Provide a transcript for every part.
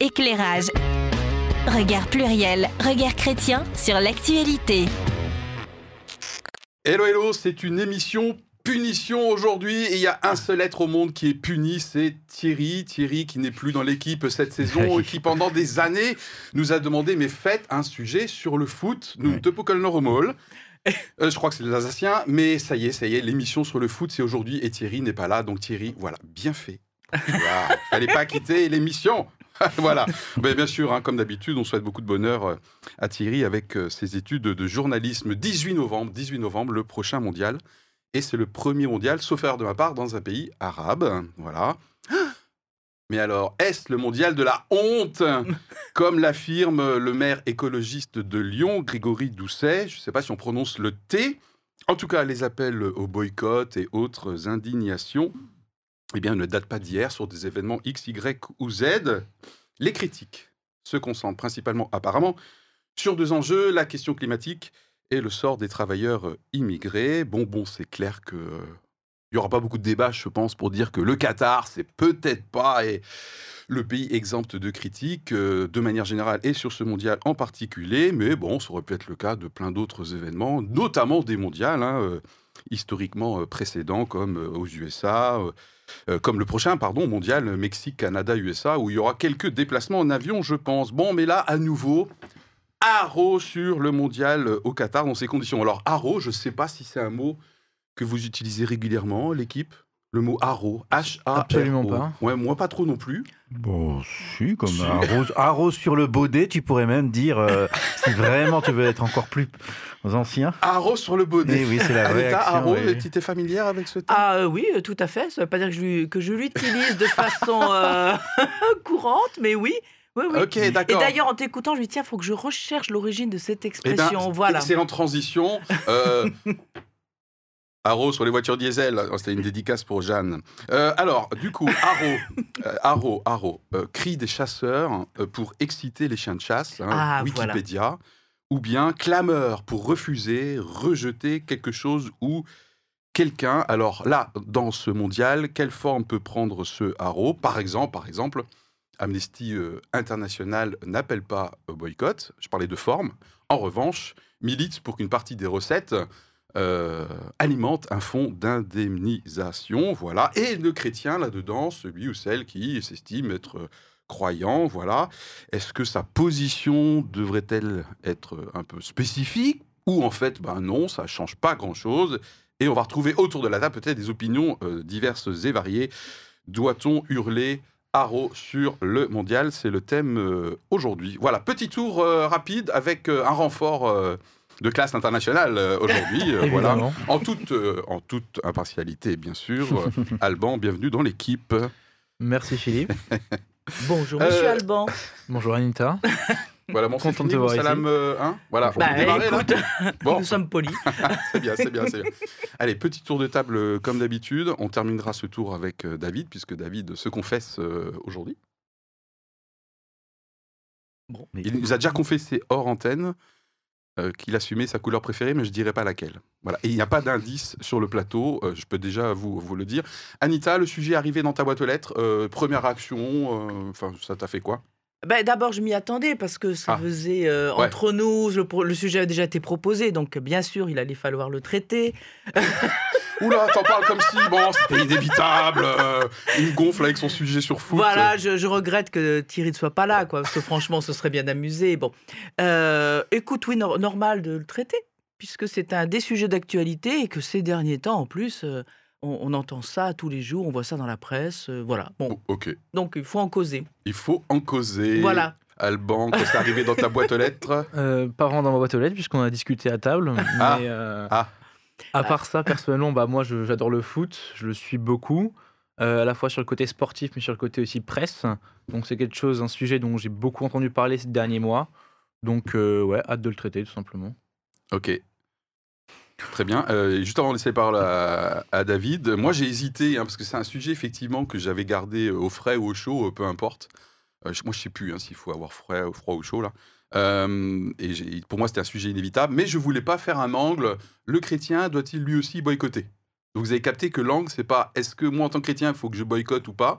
Éclairage. Regard pluriel, regard chrétien sur l'actualité. Hello, hello, c'est une émission punition aujourd'hui et il y a un seul être au monde qui est puni, c'est Thierry. Thierry qui n'est plus dans l'équipe cette saison et qui pendant des années nous a demandé mais faites un sujet sur le foot, nous te Pokelnoromol. Euh, je crois que c'est les Alsaciens, mais ça y est, ça y est, l'émission sur le foot c'est aujourd'hui et Thierry n'est pas là, donc Thierry, voilà, bien fait. Voilà, fallait pas quitter l'émission. voilà. Mais bien sûr, hein, comme d'habitude, on souhaite beaucoup de bonheur euh, à Thierry avec euh, ses études de journalisme. 18 novembre, 18 novembre, le prochain mondial. Et c'est le premier mondial, sauf erreur de ma part, dans un pays arabe. Voilà. Mais alors, est-ce le mondial de la honte? Comme l'affirme le maire écologiste de Lyon, Grégory Doucet. Je ne sais pas si on prononce le T. En tout cas, les appels au boycott et autres indignations eh bien, ne datent pas d'hier sur des événements X, Y ou Z. Les critiques se concentrent principalement, apparemment, sur deux enjeux, la question climatique et le sort des travailleurs euh, immigrés. Bon, bon, c'est clair que euh, il n'y aura pas beaucoup de débats, je pense, pour dire que le Qatar, c'est peut-être pas le pays exempt de critiques euh, de manière générale et sur ce mondial en particulier. Mais bon, ça aurait pu être le cas de plein d'autres événements, notamment des mondiales hein, historiquement précédents, comme aux USA. comme le prochain, pardon, mondial Mexique, Canada, USA, où il y aura quelques déplacements en avion, je pense. Bon, mais là, à nouveau, haro sur le mondial au Qatar dans ces conditions. Alors, haro, je ne sais pas si c'est un mot que vous utilisez régulièrement, l'équipe? Le mot haro, H-A-R-O. Absolument pas. Ouais, moi pas trop non plus. Bon, si, comme haro, sur le baudet, tu pourrais même dire, euh, si vraiment tu veux être encore plus ancien. Haro sur le baudet. Eh oui, c'est la réaction. Haro, tu étais familière avec ce terme? Ah euh, oui, euh, tout à fait. Ça ne veut pas dire que je, l'utilise de façon courante, mais oui. Oui, oui. Ok, d'accord. Et d'ailleurs, en t'écoutant, je me dis, tiens, il faut que je recherche l'origine de cette eh ben, expression. voilà. Excellente transition. Euh, Haro sur les voitures diesel, oh, c'était une dédicace pour Jeanne. Euh, alors, du coup, Haro, euh, Haro, Haro, cri des chasseurs pour exciter les chiens de chasse, hein, ah, Wikipédia, ou bien clameur pour refuser, rejeter quelque chose ou quelqu'un. Alors là, dans ce mondial, quelle forme peut prendre ce Haro Par exemple, par exemple, Amnesty euh, International n'appelle pas au boycott, je parlais de forme. En revanche, milite pour qu'une partie des recettes euh, alimente un fonds d'indemnisation, voilà. Et le chrétien là-dedans, celui ou celle qui s'estime être croyant, voilà. Est-ce que sa position devrait-elle être un peu spécifique ou en fait, ben non, ça change pas grand-chose et on va retrouver autour de la table peut-être des opinions euh, diverses et variées. Doit-on hurler Haro sur le mondial? C'est le thème euh, aujourd'hui. Voilà, petit tour rapide avec un renfort de classe internationale aujourd'hui. voilà, en toute, en toute impartialité, bien sûr. Alban, bienvenue dans l'équipe. Merci Philippe. Bonjour Monsieur Alban. Bonjour Anita. Voilà, mon Content de salam, hein voilà, bah, écoute, bon. nous sommes polis. c'est bien, c'est bien, c'est bien. Allez, petit tour de table euh, comme d'habitude. On terminera ce tour avec euh, David, puisque David se confesse euh, aujourd'hui. Bon, Il nous a déjà confessé hors antenne qu'il assumait sa couleur préférée, mais je dirais pas laquelle. Voilà. Et il n'y a pas d'indice sur le plateau, je peux déjà vous, vous le dire. Anita, le sujet est arrivé dans ta boîte aux lettres. première réaction, enfin, ça t'a fait quoi? Ben, D'abord, je m'y attendais parce que ça ah. faisait euh, entre nous, le, sujet a déjà été proposé, donc bien sûr, il allait falloir le traiter. Oula, t'en parles comme si, bon, c'était inévitable, euh, il gonfle avec son sujet sur foot. Voilà, je, regrette que Thierry ne soit pas là, quoi, parce que franchement, ce serait bien amusé. Bon, euh, écoute, oui, normal de le traiter, puisque c'est un des sujets d'actualité et que ces derniers temps, en plus on, entend ça tous les jours, on voit ça dans la presse, euh, voilà. Bon, ok. Donc il faut en causer. Il faut en causer. Voilà. Alban, qu'est-ce qui est arrivé dans ta boîte aux lettres? Euh, Pas vraiment dans ma boîte aux lettres, puisqu'on a discuté à table. ah. Euh, ah. À part ça, personnellement, bah, moi j'adore le foot, je le suis beaucoup, euh, à la fois sur le côté sportif, mais sur le côté aussi presse. Donc c'est quelque chose, un sujet dont j'ai beaucoup entendu parler ces derniers mois. Donc ouais, hâte de le traiter tout simplement. Ok. Très bien. Euh, juste avant de laisser la parole à, David, moi j'ai hésité, hein, parce que c'est un sujet effectivement que j'avais gardé au frais ou au chaud, euh, peu importe. Euh, moi je sais plus hein, s'il faut avoir frais, froid ou chaud là. Et pour moi c'était un sujet inévitable, mais je voulais pas faire un angle. Le chrétien doit-il lui aussi boycotter? Donc vous avez capté que l'angle c'est pas est-ce que moi en tant que chrétien il faut que je boycotte ou pas?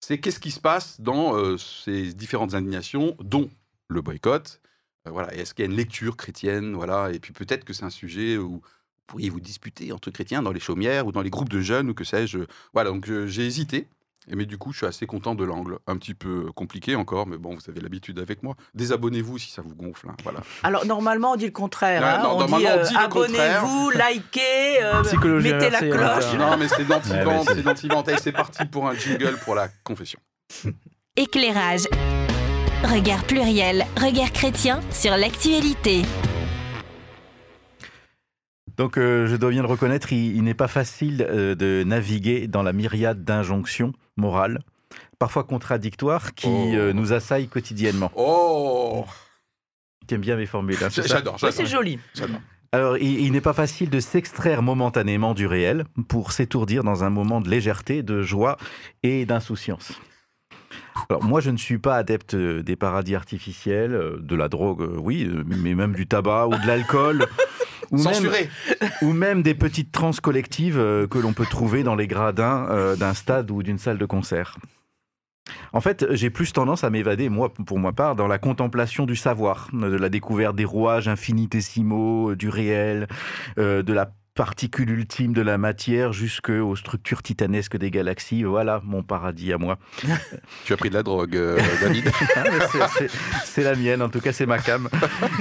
C'est qu'est-ce qui se passe dans euh, ces différentes indignations, dont le boycott. Euh, voilà, est-ce qu'il y a une lecture chrétienne, voilà, et puis peut-être que c'est un sujet où vous pourriez vous disputer entre chrétiens dans les chaumières ou dans les groupes de jeunes ou que sais-je. Voilà, donc euh, j'ai hésité. Et mais du coup, je suis assez content de l'angle. Un petit peu compliqué encore, mais bon, vous avez l'habitude avec moi. Désabonnez-vous si ça vous gonfle. hein, voilà. Alors, normalement, on dit le contraire. Hein. non, on normalement, dit, on euh, dit le contraire. abonnez-vous, likez, euh, mettez la inversée, cloche. hein, Non, mais c'est d'anti-vente, c'est- c'est d'anti-vente. Et c'est parti pour un jingle pour la confession. Éclairage. Regard pluriel, regard chrétien sur l'actualité. Donc, euh, je dois bien le reconnaître, il, il n'est pas facile euh, de naviguer dans la myriade d'injonctions morales, parfois contradictoires, qui Oh. euh, nous assaillent quotidiennement. Oh Tu aimes bien mes formules, hein, J'adore, Ouais, c'est j'adore. joli. j'adore. Alors, il, il n'est pas facile de s'extraire momentanément du réel pour s'étourdir dans un moment de légèreté, de joie et d'insouciance. Alors, moi, je ne suis pas adepte euh, des paradis artificiels, euh, de la drogue, oui, mais même du tabac ou de l'alcool. ou même- Censuré ou même des petites transes collectives euh, que l'on peut trouver dans les gradins euh, d'un stade ou d'une salle de concert. En fait, j'ai plus tendance à m'évader, moi, pour ma part, dans la contemplation du savoir, de la découverte des rouages infinitésimaux, euh, du réel, euh, de la particule ultime de la matière jusqu'aux structures titanesques des galaxies. Voilà mon paradis à moi. Tu as pris de la drogue, euh, David. Ah, c'est- la mienne, en tout cas c'est ma cam.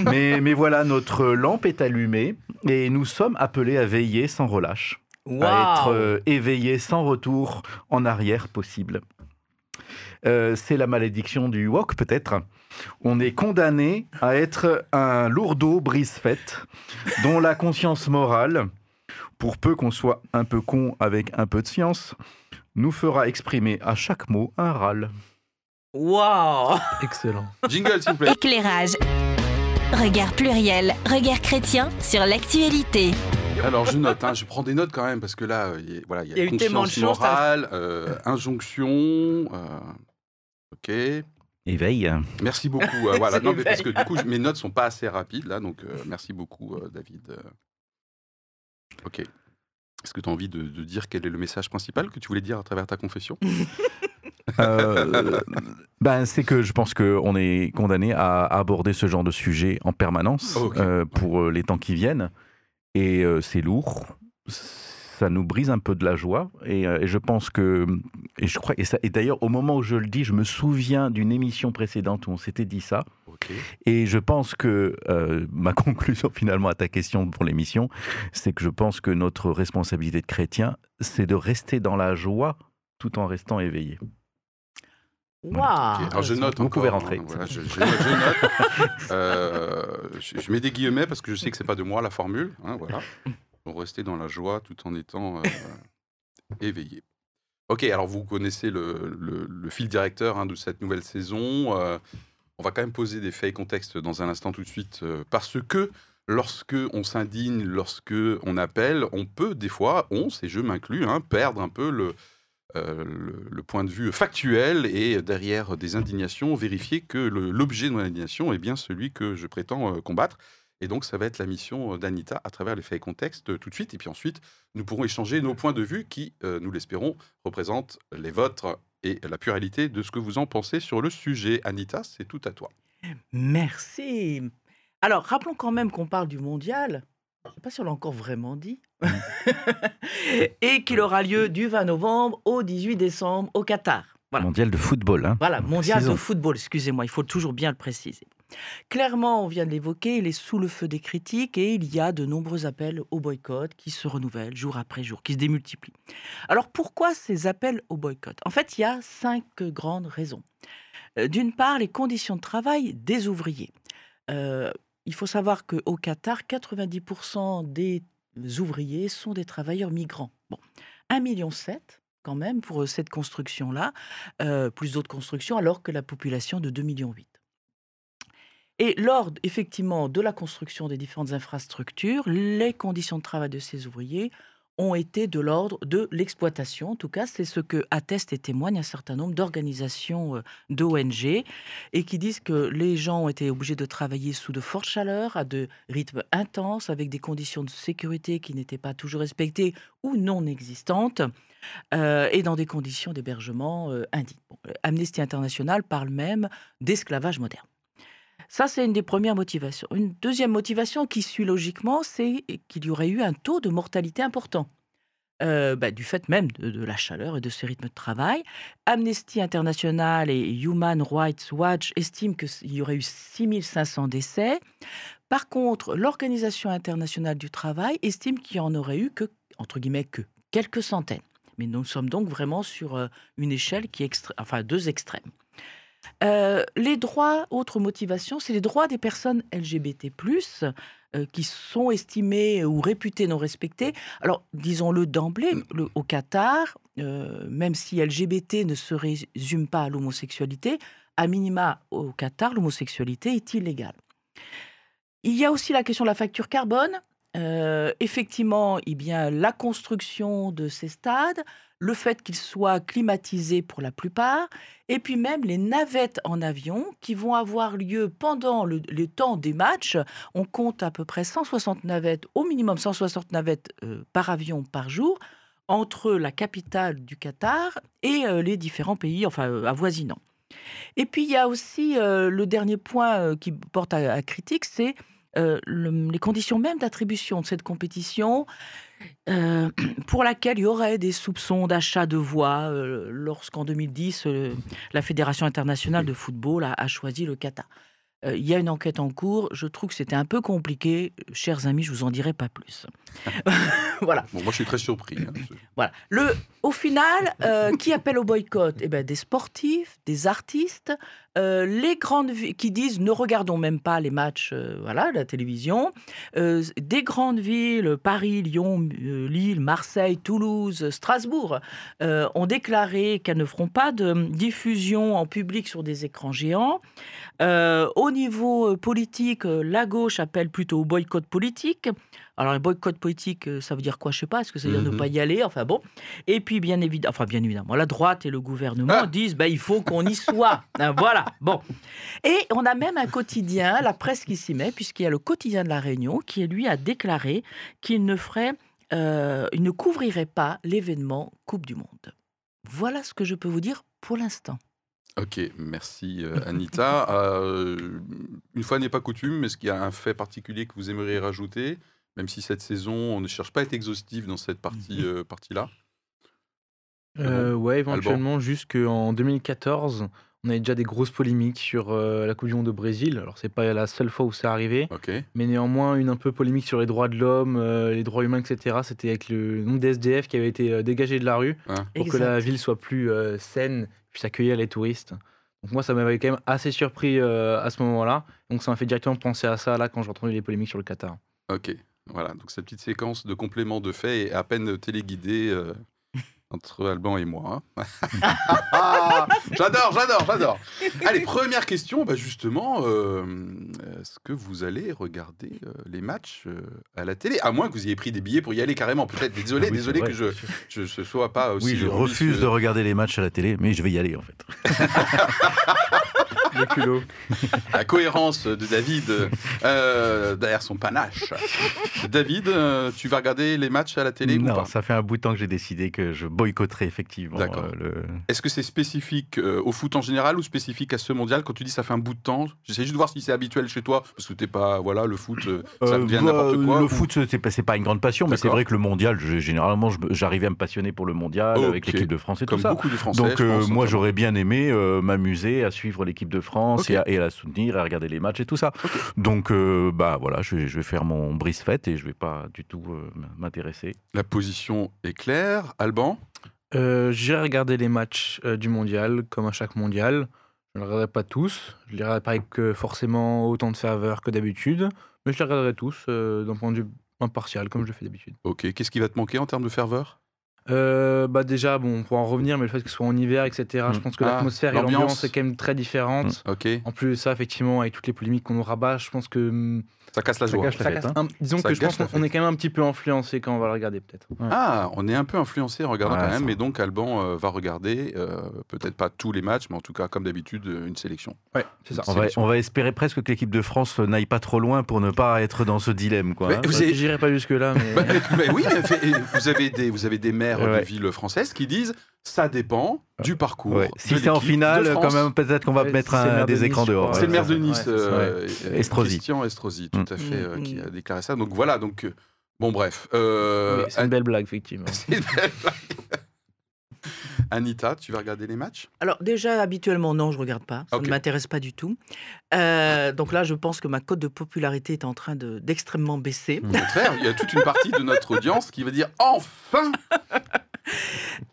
Mais, mais voilà, notre lampe est allumée et nous sommes appelés à veiller sans relâche à être euh, éveillé sans retour en arrière possible. Euh, c'est la malédiction du wok peut-être. On est condamné à être un lourdeau brise-fête dont la conscience morale, pour peu qu'on soit un peu con avec un peu de science, nous fera exprimer à chaque mot un râle. Waouh Excellent. Jingle, s'il vous plaît. Éclairage. Regard pluriel, regard chrétien sur l'actualité. Alors, je note, hein, je prends des notes quand même, parce que là, euh, il y a, voilà, il y a, y a conscience morale, euh, injonction. euh, ok. Éveil. Merci beaucoup. euh, voilà. Non, mais parce que du coup, mes notes sont pas assez rapides là, donc euh, merci beaucoup, euh, David. Ok. Est-ce que tu as envie de, de dire quel est le message principal que tu voulais dire à travers ta confession? Euh, ben, c'est que je pense qu'on est condamné à aborder ce genre de sujet en permanence euh, pour euh, les temps qui viennent. Et euh, c'est lourd. Ça nous brise un peu de la joie. Et, euh, et je pense que. Et, je crois, et, ça- et d'ailleurs, au moment où je le dis, je me souviens d'une émission précédente où on s'était dit ça. Et je pense que euh, ma conclusion finalement à ta question pour l'émission, c'est que je pense que notre responsabilité de chrétien, c'est de rester dans la joie tout en restant éveillé. Waouh Ok, Alors je note Vous encore, pouvez rentrer. hein, voilà, je, je- je note. Euh, je, je mets des guillemets parce que je sais que c'est pas de moi la formule. hein, voilà. Rester dans la joie tout en étant euh, éveillé. Ok, alors vous connaissez le, fil directeur hein, de cette nouvelle saison. euh, on va quand même poser des faits et contextes dans un instant tout de suite euh, parce que lorsque on s'indigne, lorsque on appelle, on peut des fois, on, et je m'inclus, hein, perdre un peu le, point de vue factuel et derrière des indignations, vérifier que l'objet de mon indignation est bien celui que je prétends combattre. Et donc, ça va être la mission d'Anita à travers les faits et contextes euh, tout de suite. Et puis ensuite, nous pourrons échanger nos points de vue qui, euh, nous l'espérons, représentent les vôtres et la pluralité de ce que vous en pensez sur le sujet. Anita, c'est tout à toi. Merci. Alors, rappelons quand même qu'on parle du mondial. Je ne sais pas si on l'a encore vraiment dit. Et qu'il aura lieu du 20 novembre au 18 décembre au Qatar. Voilà. Mondial de football. Hein. Voilà, mondial de football, excusez-moi, il faut toujours bien le préciser. Clairement, on vient de l'évoquer, il est sous le feu des critiques et il y a de nombreux appels au boycott qui se renouvellent jour après jour, qui se démultiplient. Alors pourquoi ces appels au boycott? En fait, il y a cinq grandes raisons. Euh, D'une part, les conditions de travail des ouvriers. Euh, il faut savoir qu'au Qatar, 90% des ouvriers sont des travailleurs migrants. Bon, 1,7 million quand même pour cette construction-là, euh, plus d'autres constructions, alors que la population de 2,8 millions. Et lors effectivement de la construction des différentes infrastructures, les conditions de travail de ces ouvriers ont été de l'ordre de l'exploitation. En tout cas, c'est ce que attestent et témoignent un certain nombre d'organisations euh, d'ONG et qui disent que les gens ont été obligés de travailler sous de fortes chaleurs, à de rythmes intenses, avec des conditions de sécurité qui n'étaient pas toujours respectées ou non existantes. euh, et dans des conditions d'hébergement euh, indignes. Euh, Amnesty International parle même d'esclavage moderne. Ça, c'est une des premières motivations. Une deuxième motivation qui suit logiquement, c'est qu'il y aurait eu un taux de mortalité important. Euh, bah, du fait même de, la chaleur et de ce rythme de travail. Amnesty International et Human Rights Watch estiment qu'il y aurait eu 6500 décès. Par contre, l'Organisation internationale du travail estime qu'il y en aurait eu que, entre guillemets, que quelques centaines. Mais nous sommes donc vraiment sur euh, une échelle qui est extré- enfin deux extrêmes. Euh, les droits, autre motivation, c'est les droits des personnes LGBT+, euh, qui sont estimés ou réputés non respectés. Alors, disons-le d'emblée, au Qatar, euh, même si LGBT ne se résume pas à l'homosexualité, à minima au Qatar, l'homosexualité est illégale. Il y a aussi la question de la facture carbone. Effectivement, eh bien, la construction de ces stades, le fait qu'ils soient climatisés pour la plupart, et puis même les navettes en avion qui vont avoir lieu pendant le, le temps des matchs. On compte à peu près 160 navettes, au minimum 160 navettes euh, par avion par jour, entre la capitale du Qatar et euh, les différents pays enfin, euh, avoisinants. Et puis il y a aussi le dernier point qui porte à, critique, c'est le- les conditions même d'attribution de cette compétition, euh, pour laquelle il y aurait des soupçons d'achat de voix euh, lorsqu'en 2010, euh, la Fédération internationale de football a, a choisi le Qatar. Il y a une enquête en cours. Je trouve que c'était un peu compliqué. Chers amis, je vous en dirai pas plus. voilà. Bon, moi, je suis très surpris. hein. Voilà. Le, au final, qui appelle au boycott? Eh ben, Des sportifs, des artistes, euh, les grandes villes qui disent ne regardons même pas les matchs, euh, voilà, la télévision, euh, des grandes villes, Paris, Lyon, Lille, Marseille, Toulouse, Strasbourg, ont déclaré qu'elles ne feront pas de diffusion en public sur des écrans géants. Au niveau politique, la gauche appelle plutôt au boycott politique. Alors, un boycott politique, euh, ça veut dire quoi? Je sais pas. Est-ce que ça veut dire Mhm. ne pas y aller? Enfin bon. Et puis, bien évidemment, enfin bien évidemment, la droite et le gouvernement Ah disent, bah, il faut qu'on y soit. Hein, voilà. Bon. Et on a même un quotidien, la presse qui s'y met, puisqu'il y a le quotidien de la Réunion qui lui a déclaré qu'il ne ferait, euh, il ne couvrirait pas l'événement Coupe du Monde. Voilà ce que je peux vous dire pour l'instant. Ok, merci euh, Anita. Euh, une fois n'est pas coutume, est-ce qu'il y a un fait particulier que vous aimeriez rajouter? Même si cette saison, on ne cherche pas à être exhaustif dans cette partie, euh, partie-là. Euh, ouais, éventuellement, jusqu'en 2014, on avait déjà des grosses polémiques sur euh, la Coupe du Monde au Brésil. Alors, c'est pas la seule fois où c'est arrivé, mais néanmoins, une un peu polémique sur les droits de l'homme, euh, les droits humains, etc. C'était avec le nombre d'SDF qui avait été euh, dégagé de la rue Hein. pour que la ville soit plus euh, saine, puisse accueillir les touristes. Donc, moi, ça m'avait quand même assez surpris euh, à ce moment-là. Donc, ça m'a fait directement penser à ça là quand j'ai entendu les polémiques sur le Qatar. Ok, voilà. Donc cette petite séquence de complément de faits est à peine téléguidée euh, entre Alban et moi. hein. j'adore, j'adore, j'adore. Allez, première question. Bah justement, euh, est-ce que vous allez regarder euh, les matchs à la télé? À moins que vous ayez pris des billets pour y aller carrément. Peut-être. Désolé, Ah oui, désolé c'est que je vrai. je ne sois pas aussi. Oui, je refuse de regarder les matchs à la télé, mais je vais y aller en fait. Le culot. La cohérence de David euh, derrière son panache. David, euh, tu vas regarder les matchs à la télé ou non, pas ça fait un bout de temps que j'ai décidé que je boycotterai effectivement D'accord. euh, le. Est-ce que c'est spécifique euh, au foot en général ou spécifique à ce mondial? Quand tu dis ça fait un bout de temps, j'essaie juste de voir si c'est habituel chez toi, parce que t'es pas, voilà, le foot, euh, ça Euh, devient bah, n'importe quoi. Le ou- foot, c'est pas, pas une grande passion, mais c'est D'accord. vrai que le mondial, je- généralement, j'arrivais à me passionner pour le mondial avec l'équipe de France et tout comme ça. beaucoup de Français. Donc je euh, pense, moi j'aurais bien aimé euh, m'amuser à suivre l'équipe de France et, à, et à la soutenir, à regarder les matchs et tout ça. Donc euh, bah voilà, je vais, je vais faire mon brise fête et je vais pas du tout euh, m'intéresser. La position est claire. Alban? Euh, J'irai regarder les matchs euh, du mondial, comme à chaque mondial. Je ne les regarderai pas tous. Je les regarderai pas avec euh, forcément autant de ferveur que d'habitude. Mais je les regarderai tous euh, d'un point de vue impartial, comme je le fais d'habitude. Ok, qu'est-ce qui va te manquer en termes de ferveur? Euh, bah déjà, bon, on pourra en revenir, mais le fait que ce soit en hiver, etc., je Mm. pense que Ah, l'atmosphère et l'ambiance. est quand même très différente. Ok, En plus de ça, effectivement, avec toutes les polémiques qu'on nous rabat, je pense que... hum, ça casse la Ça joie. ça casse hein. un- disons Ça que je pense qu'on on est quand même un petit peu influencé quand on va le regarder, peut-être. Ah, on est un peu influencé en regardant Ouais, quand même, mais donc Alban euh, va regarder, euh, peut-être pas tous les matchs, mais en tout cas, comme d'habitude, une sélection. Ouais, c'est ça. On va, on va espérer presque que l'équipe de France n'aille pas trop loin pour ne pas être dans ce dilemme. Quoi, hein. vous avez- J'irai pas jusque-là, mais... Bah, mais oui, vous avez des, vous avez des mères de Ouais. villes françaises qui disent ça dépend du parcours. Ouais. Si c'est en finale, quand même, peut-être qu'on va Ouais, mettre un- de des Nice, écrans dehors. C'est le maire de Nice, euh, Estrosi. Christian Estrosi, tout Mm. à fait, euh, Mm, qui mm. a déclaré ça. Donc voilà, donc euh, bon bref. euh, c'est une belle blague, effectivement. c'est une belle blague. Anita, tu vas regarder les matchs? Alors déjà, habituellement, non, je regarde pas. Ça ne m'intéresse pas du tout. Euh, donc là, je pense que ma cote de popularité est en train de- d'extrêmement baisser. Au contraire, il y a toute une partie de notre audience qui va dire enfin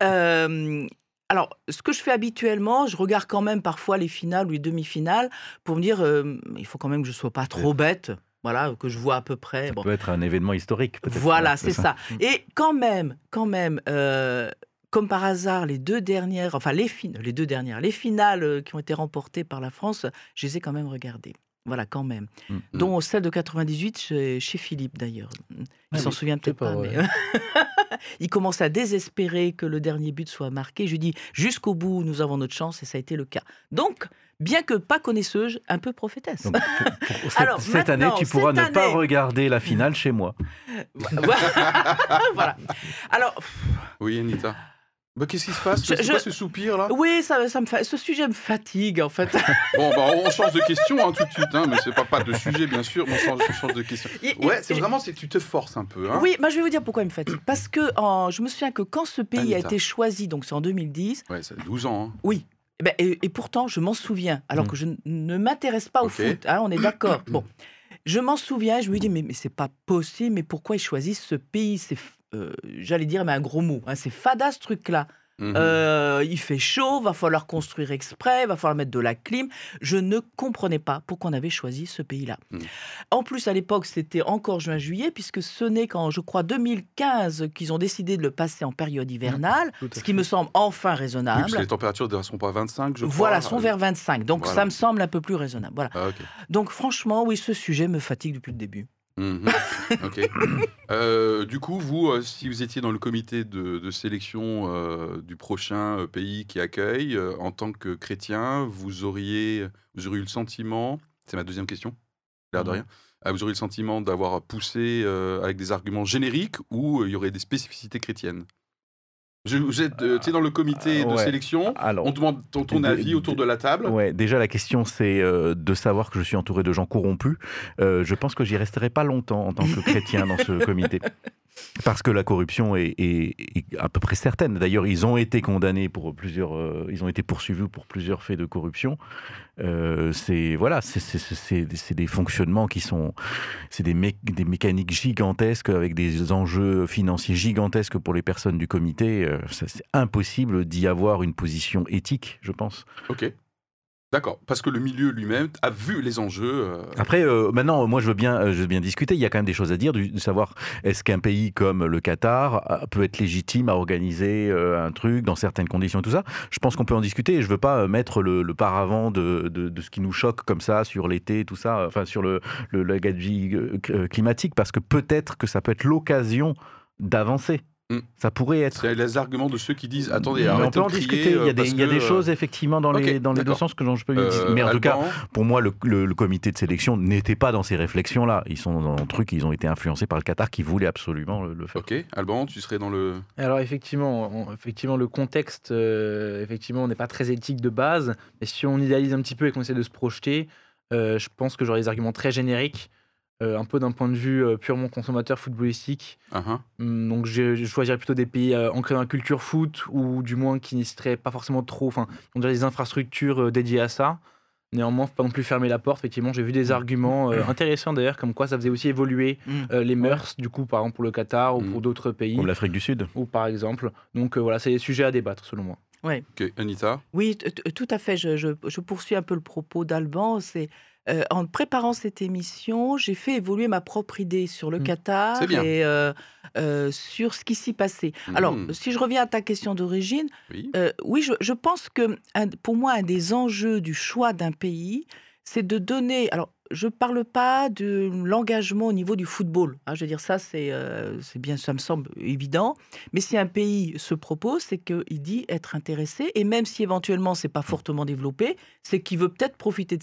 Euh, alors, ce que je fais habituellement, je regarde quand même parfois les finales ou les demi-finales pour me dire, euh, il faut quand même que je sois pas trop bête. Voilà, que je vois à peu près. Ça Bon. peut être un événement historique. peut-être. Voilà, c'est ça. Et quand même, quand même, euh, comme par hasard, les deux dernières, enfin les, fin- les deux dernières, les finales euh, qui ont été remportées par la France, je les ai quand même regardées. Voilà, quand même. Mm. Dont celle de 98 chez, chez Philippe, d'ailleurs. Il Ah s'en oui, souvient peut-être pas pas, vrai. mais... il commence à désespérer que le dernier but soit marqué. Je lui dis, jusqu'au bout, nous avons notre chance, et ça a été le cas. Donc, bien que pas connaisseuse, un peu prophétesse. Donc, pour- pour cette, Alors, cette année, tu pourras ne pas regarder la finale chez moi. voilà. Alors, Oui, Anita. Bah, Qu'est-ce qui se passe? Je- C'est je- quoi ce soupir là? Oui, ça, ça me fa- ce sujet me fatigue, en fait. Bon, bah, on change de question hein, tout de suite, hein, mais c'est pas, pas de sujet bien sûr, mais on change, on change de question. Ouais, c'est vraiment, que tu te forces un peu. Hein. Oui, bah, je vais vous dire pourquoi il me fatigue. Parce que en- je me souviens que quand ce pays a été choisi, donc c'est en 2010, Ouais, ça fait 12 ans. hein. oui. eh ben, et, et pourtant, je m'en souviens, alors Mm. que je ne m'intéresse pas au foot. on est d'accord. Bon, je m'en souviens. Je me dis, mais, c'est pas possible. Mais pourquoi ils choisissent ce pays? C'est, euh, j'allais dire, mais un gros mot. hein, c'est fada ce truc-là. Mhm. Euh, il fait chaud, va falloir construire exprès, va falloir mettre de la clim. Je ne comprenais pas pourquoi on avait choisi ce pays-là. Mm. En plus, à l'époque, c'était encore juin-juillet, puisque ce n'est qu'en, je crois, 2015 qu'ils ont décidé de le passer en période hivernale, Tout à ce qui me semble enfin Oui, parce raisonnable. que les températures ne sont pas à 25, je crois. voilà, sont vers 25. Donc, Voilà. ça me semble un peu plus raisonnable. Voilà. Ah. Donc, franchement, oui, ce sujet me fatigue depuis le début. Mhm. Ok. Euh, du coup, vous, euh, si vous étiez dans le comité de, de sélection euh, du prochain pays qui accueille, en tant que chrétien, vous auriez, vous auriez eu le sentiment, c'est ma deuxième question, l'air de Mhm. rien, ah, vous auriez le sentiment d'avoir poussé avec des arguments génériques ou il y aurait des spécificités chrétiennes? Vous êtes euh, dans le comité de ouais. sélection, Alors, on demande ton, ton de- avis autour de la table. Ouais, déjà la question c'est euh, de savoir que je suis entouré de gens corrompus. Euh, je pense que j'y resterai pas longtemps en tant que chrétien dans ce comité. Parce que la corruption est, à peu près certaine. D'ailleurs, ils ont été condamnés pour plusieurs, euh, ils ont été poursuivis pour plusieurs faits de corruption. Euh, c'est voilà, c'est- des fonctionnements qui sont, c'est des, mé- des mécaniques gigantesques avec des enjeux financiers gigantesques pour les personnes du comité. Euh, c'est impossible d'y avoir une position éthique, je pense. Ok. D'accord, parce que le milieu lui-même a vu les enjeux. euh, Après, euh, maintenant, moi, je veux, bien, euh, je veux bien discuter. Il y a quand même des choses à dire, de savoir est-ce qu'un pays comme le Qatar peut être légitime à organiser un truc dans certaines conditions et tout ça? Je pense qu'on peut en discuter et je veux pas mettre le, paravent de, ce qui nous choque comme ça sur l'été, tout ça, enfin sur le, euh, climatique, parce que peut-être que ça peut être l'occasion d'avancer. Mm. Ça pourrait être. C'est les arguments de ceux qui disent attendez, on peut en de crier, discuter. Il y a des, parce il y a que, des euh, choses effectivement dans les, dans les deux sens que je peux euh, dire. Mais en tout cas, pour moi, le, le- le comité de sélection n'était pas dans ces réflexions-là. Ils sont dans un truc, ils ont été influencés par le Qatar qui voulait absolument le, le faire. Ok, Alban, tu serais dans le. Alors effectivement, on- effectivement le contexte, euh, effectivement, n'est pas très éthique de base. Mais si on idéalise un petit peu et qu'on essaie de se projeter, euh, je pense que j'aurais des arguments très génériques, euh, un peu d'un point de vue euh, purement consommateur footballistique. Ah. Hum, Donc je, je choisirais plutôt des pays euh, ancrés dans la culture foot ou du moins qui n'y seraient pas forcément trop, enfin, on dirait des infrastructures euh, dédiées à ça. Néanmoins, faut pas non plus fermer la porte. Effectivement, j'ai vu des arguments euh, intéressants d'ailleurs, comme quoi ça faisait aussi évoluer Mm. euh, les mœurs, du coup, par exemple pour le Qatar ou pour d'autres pays, Comme l'Afrique du Sud. ou par exemple. Donc euh, voilà, c'est des sujets à débattre selon moi. Ok, Anita? Oui, tout à fait. Je, je- je poursuis un peu le propos d'Alban. C'est euh, en préparant cette émission, j'ai fait évoluer ma propre idée sur le Mm. Qatar et euh, euh, sur ce qui s'y passait. Alors, Mhm. si je reviens à ta question d'origine, Oui. oui, je, je pense que un- pour moi, un des enjeux du choix d'un pays, c'est de donner. Alors, je ne parle pas de l'engagement au niveau du football. hein, je veux dire, ça, c'est euh, c'est bien, ça me semble évident. Mais si un pays se propose, c'est qu'il dit être intéressé, et même si éventuellement c'est pas fortement développé, c'est qu'il veut peut-être profiter de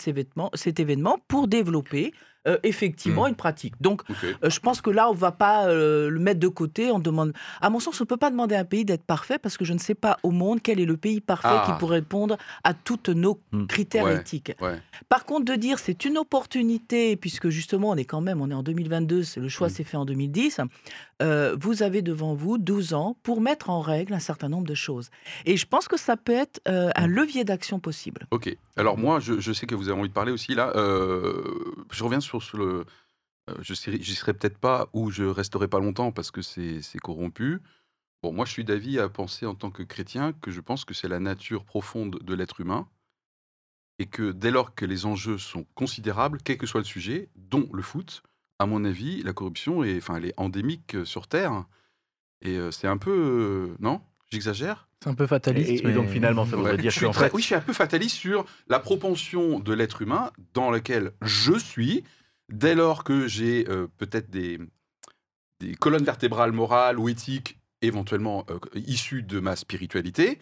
cet événement pour développer euh, effectivement Mm. une pratique. Donc, euh, je pense que là, on ne va pas euh, le mettre de côté. On demande, à mon sens, on ne peut pas demander à un pays d'être parfait parce que je ne sais pas au monde quel est le pays parfait Ah. qui pourrait répondre à tous nos Mm. critères Ouais. éthiques. Ouais. Par contre, de dire c'est une opportunité, puisque justement, on est quand même, on est en 2022, c'est- le choix Mm. s'est fait en 2010, euh, vous avez devant vous 12 ans pour mettre en règle un certain nombre de choses. Et je pense que ça peut être un levier d'action possible. Ok. Alors moi, je, je sais que vous avez envie de parler aussi là. Je reviens sur, sur le. euh, je j'y serai peut-être pas ou je resterai pas longtemps parce que c'est, corrompu. Bon, moi, je suis d'avis à penser en tant que chrétien que je pense que c'est la nature profonde de l'être humain et que dès lors que les enjeux sont considérables, quel que soit le sujet, dont le foot, à mon avis, la corruption est, enfin, elle est endémique euh, sur Terre. Et euh, c'est un peu, euh, non? J'exagère? C'est un peu fataliste. Et, et donc mais- finalement, ça voudrait Ouais. dire je suis qu'en très- fait, Oui, je suis un peu fataliste sur la propension de l'être humain dans laquelle je suis, dès lors que j'ai euh, peut-être des, des colonnes vertébrales morales ou éthiques, éventuellement euh, issues de ma spiritualité,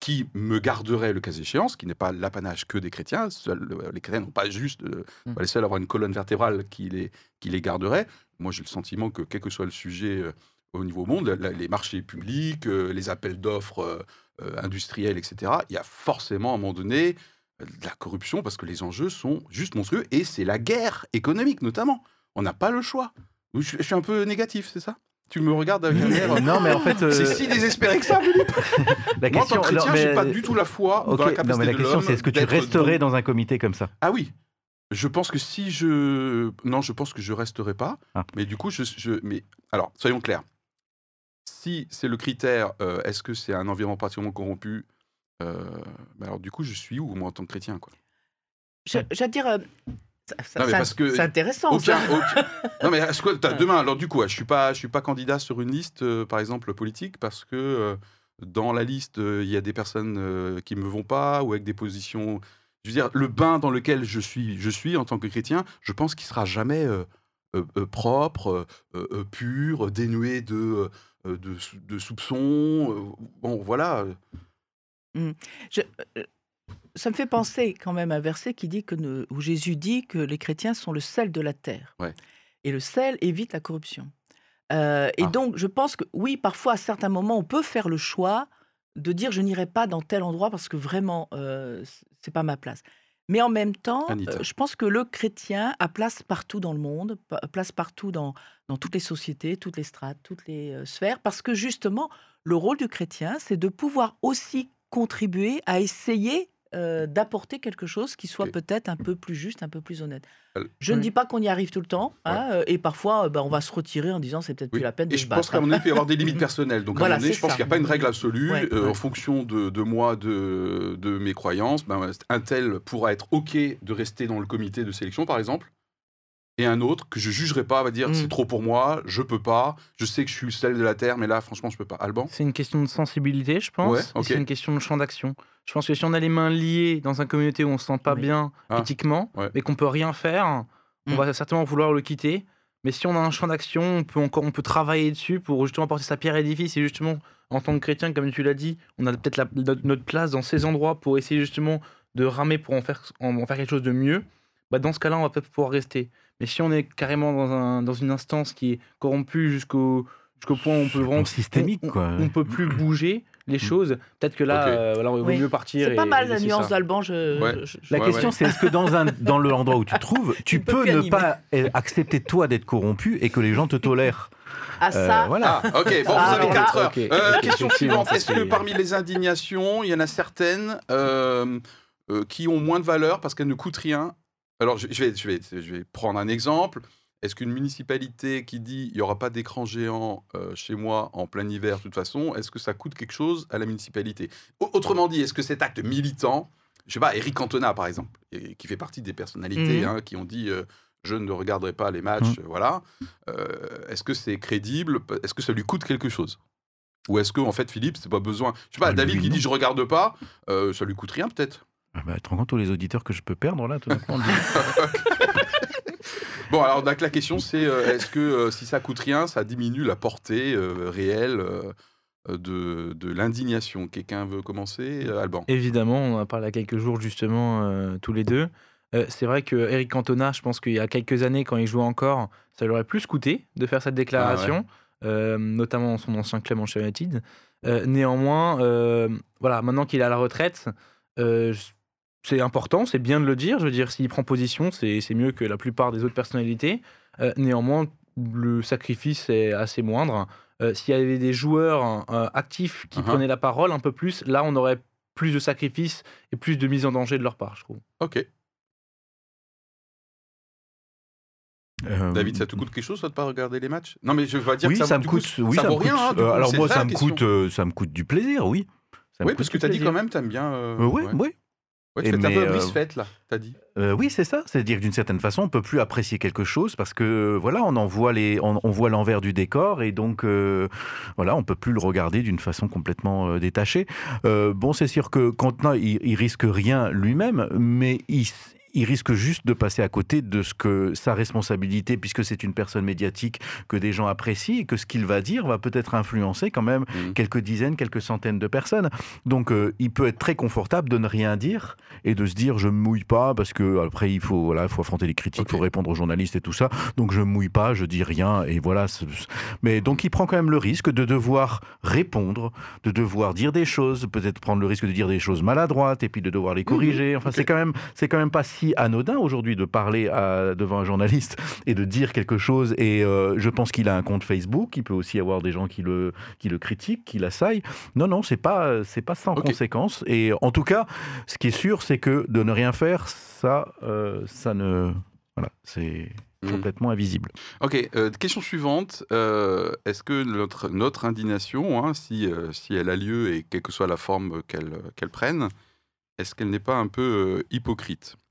qui me garderaient le cas échéant, ce qui n'est pas l'apanage que des chrétiens. Seuls, euh, les chrétiens n'ont pas juste euh, Mm. pas les seuls à avoir une colonne vertébrale qui les, qui les garderait. Moi, j'ai le sentiment que, quel que soit le sujet euh, au niveau monde, la- les marchés publics, euh, les appels d'offres industriels, etc., il y a forcément à un moment donné de la corruption parce que les enjeux sont juste monstrueux et c'est la guerre économique notamment. On n'a pas le choix. Je, je suis un peu négatif, c'est ça? Tu me regardes avec un air. non, mais en fait, euh, C'est si désespéré que ça, Philippe. la Moi, en tant que chrétien, non, j'ai pas du tout la foi dans la non, capacité mais la question, c'est est-ce que tu resterais dans un comité comme ça? Ah oui. Je pense que si je non, je pense que je resterai pas. Ah. Mais du coup, je, je- mais alors soyons clairs. Si c'est le critère, euh, est-ce que c'est un environnement particulièrement corrompu? euh, bah alors du coup, je suis où moi en tant que chrétien quoi? Je, je veux dire, euh, ça- ça- Non, mais c'est parce que c'est intéressant. Aucun, ça. aucun- Non mais t'as demain alors du coup, je suis pas, je suis pas candidat sur une liste, euh, par exemple politique, parce que euh, dans la liste euh, il y a des personnes euh, qui me vont pas ou avec des positions. Je veux dire, le bain dans lequel je suis, je suis en tant que chrétien, je pense qu'il sera jamais euh, euh, euh, propre, euh, euh, pur, dénué de euh, de, sou- de soupçons. euh, bon, voilà. Je- euh, ça me fait penser quand même à un verset qui dit que ne- où Jésus dit que les chrétiens sont le sel de la terre. Ouais. Et le sel évite la corruption. Euh, et Ah. donc, je pense que oui, parfois, à certains moments, on peut faire le choix de dire je n'irai pas dans tel endroit parce que vraiment, euh, c'est pas ma place. Mais en même temps, euh, je pense que le chrétien a place partout dans le monde, place partout dans, dans toutes les sociétés, toutes les strates, toutes les sphères, parce que justement, le rôle du chrétien, c'est de pouvoir aussi contribuer à essayer euh, d'apporter quelque chose qui soit peut-être un peu plus juste, un peu plus honnête. Je ne dis pas qu'on y arrive tout le temps, hein, euh, et parfois, euh, ben, on va se retirer en disant c'est peut-être Oui. plus la peine de Et se je pense battre. qu'à un moment il peut y avoir des limites personnelles. Donc, à un moment je pense qu'il n'y a pas une règle absolue. Ouais, euh, ouais. En fonction de, de moi, de, de mes croyances, ben, un tel pourra être OK de rester dans le comité de sélection, par exemple. Et un autre que je jugerai pas va dire Mm. c'est trop pour moi, je peux pas, je sais que je suis celle de la terre, mais là, franchement, je peux pas. Alban? C'est une question de sensibilité, je pense. Ouais. C'est une question de champ d'action. Je pense que si on a les mains liées dans une communauté où on se sent pas Oui. bien Ah. éthiquement, Ouais. mais qu'on peut rien faire, on Mm. va certainement vouloir le quitter. Mais si on a un champ d'action, on peut encore, on peut travailler dessus pour justement apporter sa pierre à l'édifice. Et justement, en tant que chrétien, comme tu l'as dit, on a peut-être la- notre notre place dans ces endroits pour essayer justement de ramer pour en faire, en, en faire quelque chose de mieux. Bah dans ce cas-là, on va peut-être pouvoir rester. Mais si on est carrément dans, un, dans une instance qui est corrompue jusqu'au jusqu'au point où on peut vraiment systémique, on- quoi. on, peut plus bouger les choses. Peut-être que là, Ok. euh, voilà, il vaut Oui. mieux partir. C'est pas mal et la nuance d'Alban. Je, Ouais. je- je- La Ouais, question, ouais. c'est est-ce que dans, un, dans l'endroit où tu te trouves, tu peux ne animer. pas euh, accepter toi d'être corrompu et que les gens te tolèrent Ah, Euh, ça, Voilà. Ah, ok, bon, Ah, vous avez voilà. 4 heures. Ok. Euh, question suivante. Est-ce que parmi les indignations, il y en a certaines euh, euh, qui ont moins de valeur parce qu'elles ne coûtent rien Alors, je, je vais, je, vais, je vais prendre un exemple. Est-ce qu'une municipalité qui dit il n'y aura pas d'écran géant euh, chez moi en plein hiver de toute façon, est-ce que ça coûte quelque chose à la municipalité? Au- Autrement dit, est-ce que cet acte militant, je sais pas, Eric Cantona par exemple, et- qui fait partie des personnalités Mhm. hein, qui ont dit euh, je ne regarderai pas les matchs, euh, voilà, euh, est-ce que c'est crédible? Est-ce que ça lui coûte quelque chose? Ou est-ce que en fait Philippe, c'est pas besoin? Je sais pas, Ah, David qui dit je regarde pas, ça lui coûte rien peut-être. Ah bah, tu te rends compte tous les auditeurs que je peux perdre là tout d'un coup, Bon, alors donc la question c'est euh, est-ce que euh, si ça coûte rien, ça diminue la portée euh, réelle euh, de, de l'indignation? Quelqu'un veut commencer, euh, Alban? Évidemment, on en a parlé il y a quelques jours justement, euh, tous les deux. Euh, c'est vrai que Eric Cantona, je pense qu'il y a quelques années, quand il jouait encore, ça lui aurait plus coûté de faire cette déclaration, euh, notamment son ancien club en United. Euh, néanmoins, euh, voilà, maintenant qu'il est à la retraite, euh, c'est important, c'est bien de le dire. Je veux dire, s'il prend position, c'est c'est mieux que la plupart des autres personnalités. Euh, néanmoins, le sacrifice est assez moindre. Euh, S'il y avait des joueurs euh, actifs qui Uh-huh. prenaient la parole un peu plus, là, on aurait plus de sacrifices et plus de mise en danger de leur part, je trouve. Ok. Euh, David, ça te coûte quelque chose toi, de pas regarder les matchs? Non, mais je veux pas dire oui, que ça, ça me coûte. coup, oui, ça, ça vaut me rien. coûte. hein, coup, alors moi, ça ça me question. coûte, euh, ça me coûte du plaisir, oui. Ça Oui, parce que tu as dit quand même, t'aimes bien. euh, Euh, oui, ouais. oui. Ouais, tu Et fais un peu euh, brise faite, là, t'as dit. Euh, oui, c'est ça. C'est-à-dire d'une certaine façon, on peut plus apprécier quelque chose parce que voilà, on en voit les, on, on voit l'envers du décor et donc euh, voilà, on peut plus le regarder d'une façon complètement euh, détachée. Euh, bon, c'est sûr que Contenant, il, il risque rien lui-même, mais il, il risque juste de passer à côté de ce que sa responsabilité, puisque c'est une personne médiatique que des gens apprécient et que ce qu'il va dire va peut-être influencer quand même Mhm. quelques dizaines, quelques centaines de personnes. Donc euh, il peut être très confortable de ne rien dire et de se dire je me mouille pas parce que après il faut voilà, il faut affronter les critiques, il faut répondre aux journalistes et tout ça. Donc je me mouille pas, je dis rien et voilà. Mais donc il prend quand même le risque de devoir répondre, de devoir dire des choses, peut-être prendre le risque de dire des choses maladroites et puis de devoir les corriger. Enfin c'est quand même c'est quand même pas si anodin aujourd'hui de parler à- devant un journaliste et de dire quelque chose. Et euh, je pense qu'il a un compte Facebook. Il peut aussi avoir des gens qui le qui le critiquent, qui l'assaillent. Non, non, c'est pas, c'est pas sans Ok. conséquence. Et en tout cas, ce qui est sûr, c'est que de ne rien faire, ça, euh, ça ne, voilà, c'est Mhm. complètement invisible. Ok, euh, question suivante. euh, Est-ce que notre, notre indignation, hein, si, euh, si elle a lieu et quelle que soit la forme qu'elle qu'elle prenne, est-ce qu'elle n'est pas un peu hypocrite? Hmm.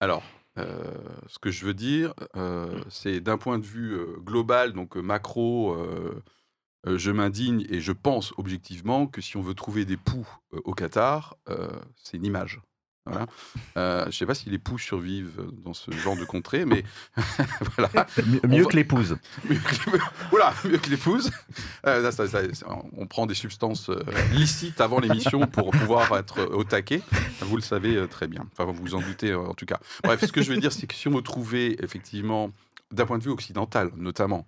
Alors, euh, ce que je veux dire, euh, c'est d'un point de vue euh, global, donc macro, je m'indigne et je pense objectivement que si on veut trouver des poux au Qatar, c'est une image. Voilà. Euh, je ne sais pas si les poux survivent dans ce genre de contrée, mais voilà. Mieux, va- que l'épouse. Oula, mieux que l'épouse. Euh, on prend des substances euh, licites avant l'émission pour pouvoir être au taquet. Vous le savez très bien. Enfin, vous vous en doutez en tout cas. Bref, ce que je veux dire, c'est que si on veut trouver effectivement, d'un point de vue occidental notamment,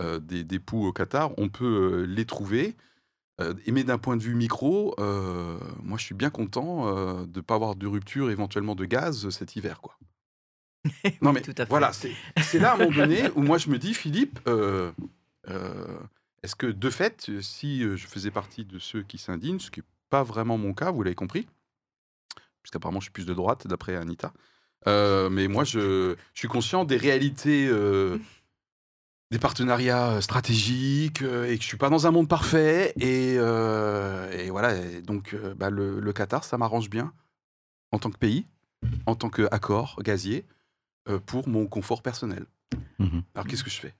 euh, des, des poux au Qatar, on peut les trouver. Euh, et mais d'un point de vue micro, euh, moi je suis bien content euh, de ne pas avoir de rupture éventuellement de gaz cet hiver. Quoi. Non mais tout à fait. voilà, c'est là à un moment donné où moi je me dis, Philippe, euh, euh, est-ce que de fait, si euh, je faisais partie de ceux qui s'indignent, ce qui n'est pas vraiment mon cas, vous l'avez compris, puisqu'apparemment je suis plus de droite d'après Anita, euh, mais moi je, je suis conscient des réalités, euh, des partenariats stratégiques, euh, et que je suis pas dans un monde parfait, et, euh, et voilà, et donc euh, bah, le, le Qatar, ça m'arrange bien en tant que pays, en tant qu'accord gazier euh, pour mon confort personnel. Mhm. Alors qu'est-ce que je fais?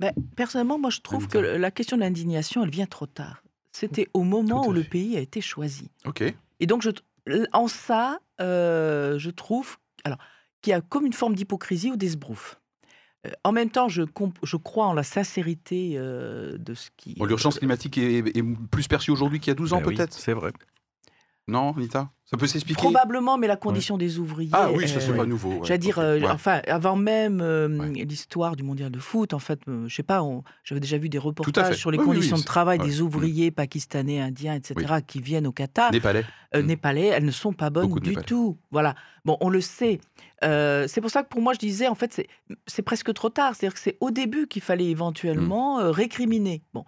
Ben, personnellement, moi, je trouve que la question de l'indignation, elle vient trop tard. C'était au moment où le pays a été choisi. Ok. Et donc, je, en ça, euh, je trouve alors, qu'il y a comme une forme d'hypocrisie ou d'esbrouf. En même temps, je, comp- je crois en la sincérité euh, de ce qui. Bon, L'urgence climatique est, est plus perçue aujourd'hui qu'il y a 12 ans Ben oui, peut-être? c'est vrai. Non, Anita? Ça peut s'expliquer? Probablement, mais la condition des ouvriers. Ah oui, ça c'est euh, pas nouveau. ouais. J'allais dire, euh, ouais. enfin, avant même euh, l'histoire du mondial de foot, en fait, euh, je sais pas, j'avais déjà vu des reportages sur les Oui, conditions oui, de travail des ouais. ouvriers pakistanais, indiens, etc., qui viennent au Qatar, Népalais. Mm. népalais, elles ne sont pas bonnes Beaucoup du tout. Voilà. Bon, on le sait. C'est pour ça que pour moi, je disais, en fait, c'est- presque trop tard. C'est-à-dire que c'est au début qu'il fallait éventuellement Mm. récriminer. Bon.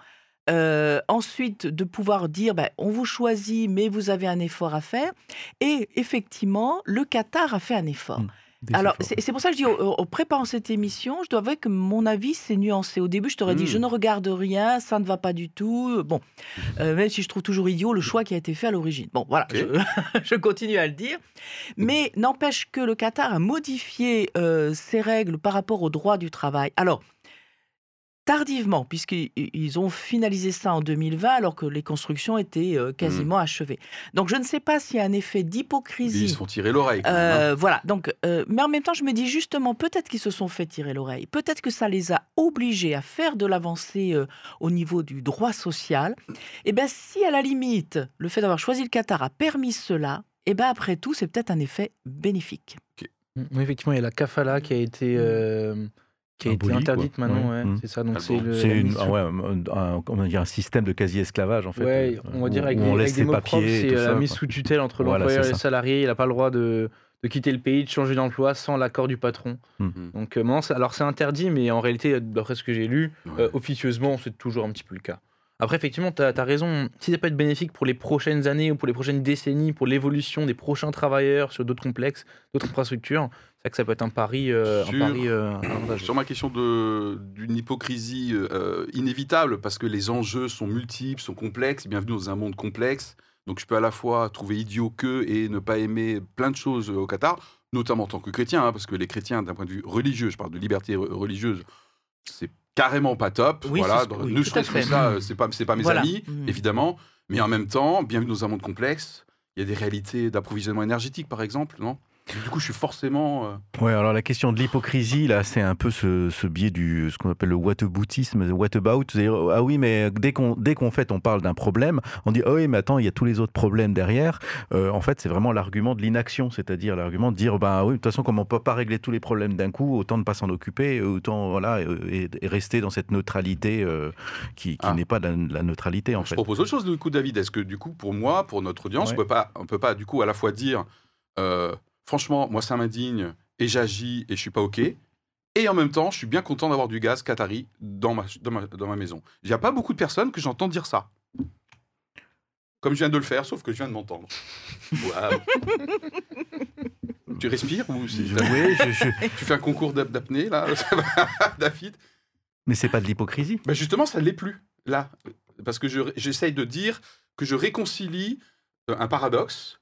Euh, ensuite, de pouvoir dire, ben, on vous choisit, mais vous avez un effort à faire. Et effectivement, le Qatar a fait un effort. Mm. Des Alors, c'est pour ça que je dis, en préparant cette émission, je dois avouer que mon avis s'est nuancé. Au début, je t'aurais dit, je ne regarde rien, ça ne va pas du tout. Bon, euh, même si je trouve toujours idiot le choix qui a été fait à l'origine. Bon, voilà, je, je continue à le dire. Mais n'empêche que le Qatar a modifié euh, ses règles par rapport au droit du travail. Alors, tardivement, puisqu'ils ils ont finalisé ça en 2020, alors que les constructions étaient euh, quasiment achevées. Donc, je ne sais pas s'il y a un effet Ils d'hypocrisie. se font tirer l'oreille. hein. Euh, voilà, donc, euh, mais en même temps, je me dis justement, peut-être qu'ils se sont fait tirer l'oreille, peut-être que ça les a obligés à faire de l'avancée euh, au niveau du droit social. Et bien, si à la limite, le fait d'avoir choisi le Qatar a permis cela, et ben après tout, c'est peut-être un effet bénéfique. Oui, effectivement, il y a la kafala qui a été, euh, qui a été interdite quoi. maintenant. Ouais. ouais, Mm. C'est ça. Donc Ah c'est bon. le- C'est la une- mission. ah ouais, un, système de quasi-esclavage en fait. Ouais, euh, on va dire avec où des, on avec laisse des ses mots propres, papiers et c'est euh, la mise sous tutelle entre Voilà, l'employeur c'est et le salarié. Il n'a pas le droit de, de quitter le pays, de changer d'emploi sans l'accord du patron. Mm. Donc, euh, alors c'est interdit, mais en réalité, d'après ce que j'ai lu, Ouais. euh, officieusement, c'est toujours un petit peu le cas. Après, effectivement, tu as, raison. Si ça peut être bénéfique pour les prochaines années ou pour les prochaines décennies, pour l'évolution des prochains travailleurs sur d'autres complexes, d'autres infrastructures, c'est vrai que ça peut être un pari, euh, un Sur- pari euh. Sur ma question d'une hypocrisie euh, inévitable, parce que les enjeux sont multiples, sont complexes, bienvenue dans un monde complexe, donc je peux à la fois trouver idiot que et ne pas aimer plein de choses au Qatar, notamment en tant que chrétien, hein, parce que les chrétiens, d'un point de vue religieux, je parle de liberté re- religieuse, c'est carrément pas top. Oui, voilà, ce- oui, ne serait-ce que ça, euh, c'est pas, pas mes Voilà. amis, Mhm. évidemment, mais en même temps, bienvenue dans un monde complexe, il y a des réalités d'approvisionnement énergétique, par exemple, non? Du coup, je suis forcément... euh, Ouais, alors la question de l'hypocrisie, là, c'est un peu ce, ce biais du ce qu'on appelle le whataboutisme, whatabout. c'est-à-dire, Ah oui, mais dès qu'on dès qu'on fait, on parle d'un problème, on dit ah oui, mais attends, il y a tous les autres problèmes derrière. Euh, en fait, c'est vraiment l'argument de l'inaction, c'est-à-dire l'argument de dire bah oui, de toute façon, comme on peut pas régler tous les problèmes d'un coup, autant ne pas s'en occuper, autant voilà euh, et, et rester dans cette neutralité euh, qui, qui Ah. n'est pas la, la neutralité en Je fait. propose autre chose du coup, David. Est-ce que du coup, pour moi, pour notre audience, Ouais. on peut pas, on peut pas du coup à la fois dire, euh, franchement, moi ça m'indigne et j'agis et je suis pas ok, et en même temps, je suis bien content d'avoir du gaz qatari dans ma, dans ma, dans ma maison. Il n'y a pas beaucoup de personnes que j'entends dire ça. Comme je viens de le faire, sauf que je viens de m'entendre. Tu respires ou Je- oui, je- je- tu fais un concours d'ap- d'apnée là, David? Mais c'est pas de l'hypocrisie. ben justement, ça ne l'est plus, là. Parce que je- j'essaye de dire que je réconcilie euh, un paradoxe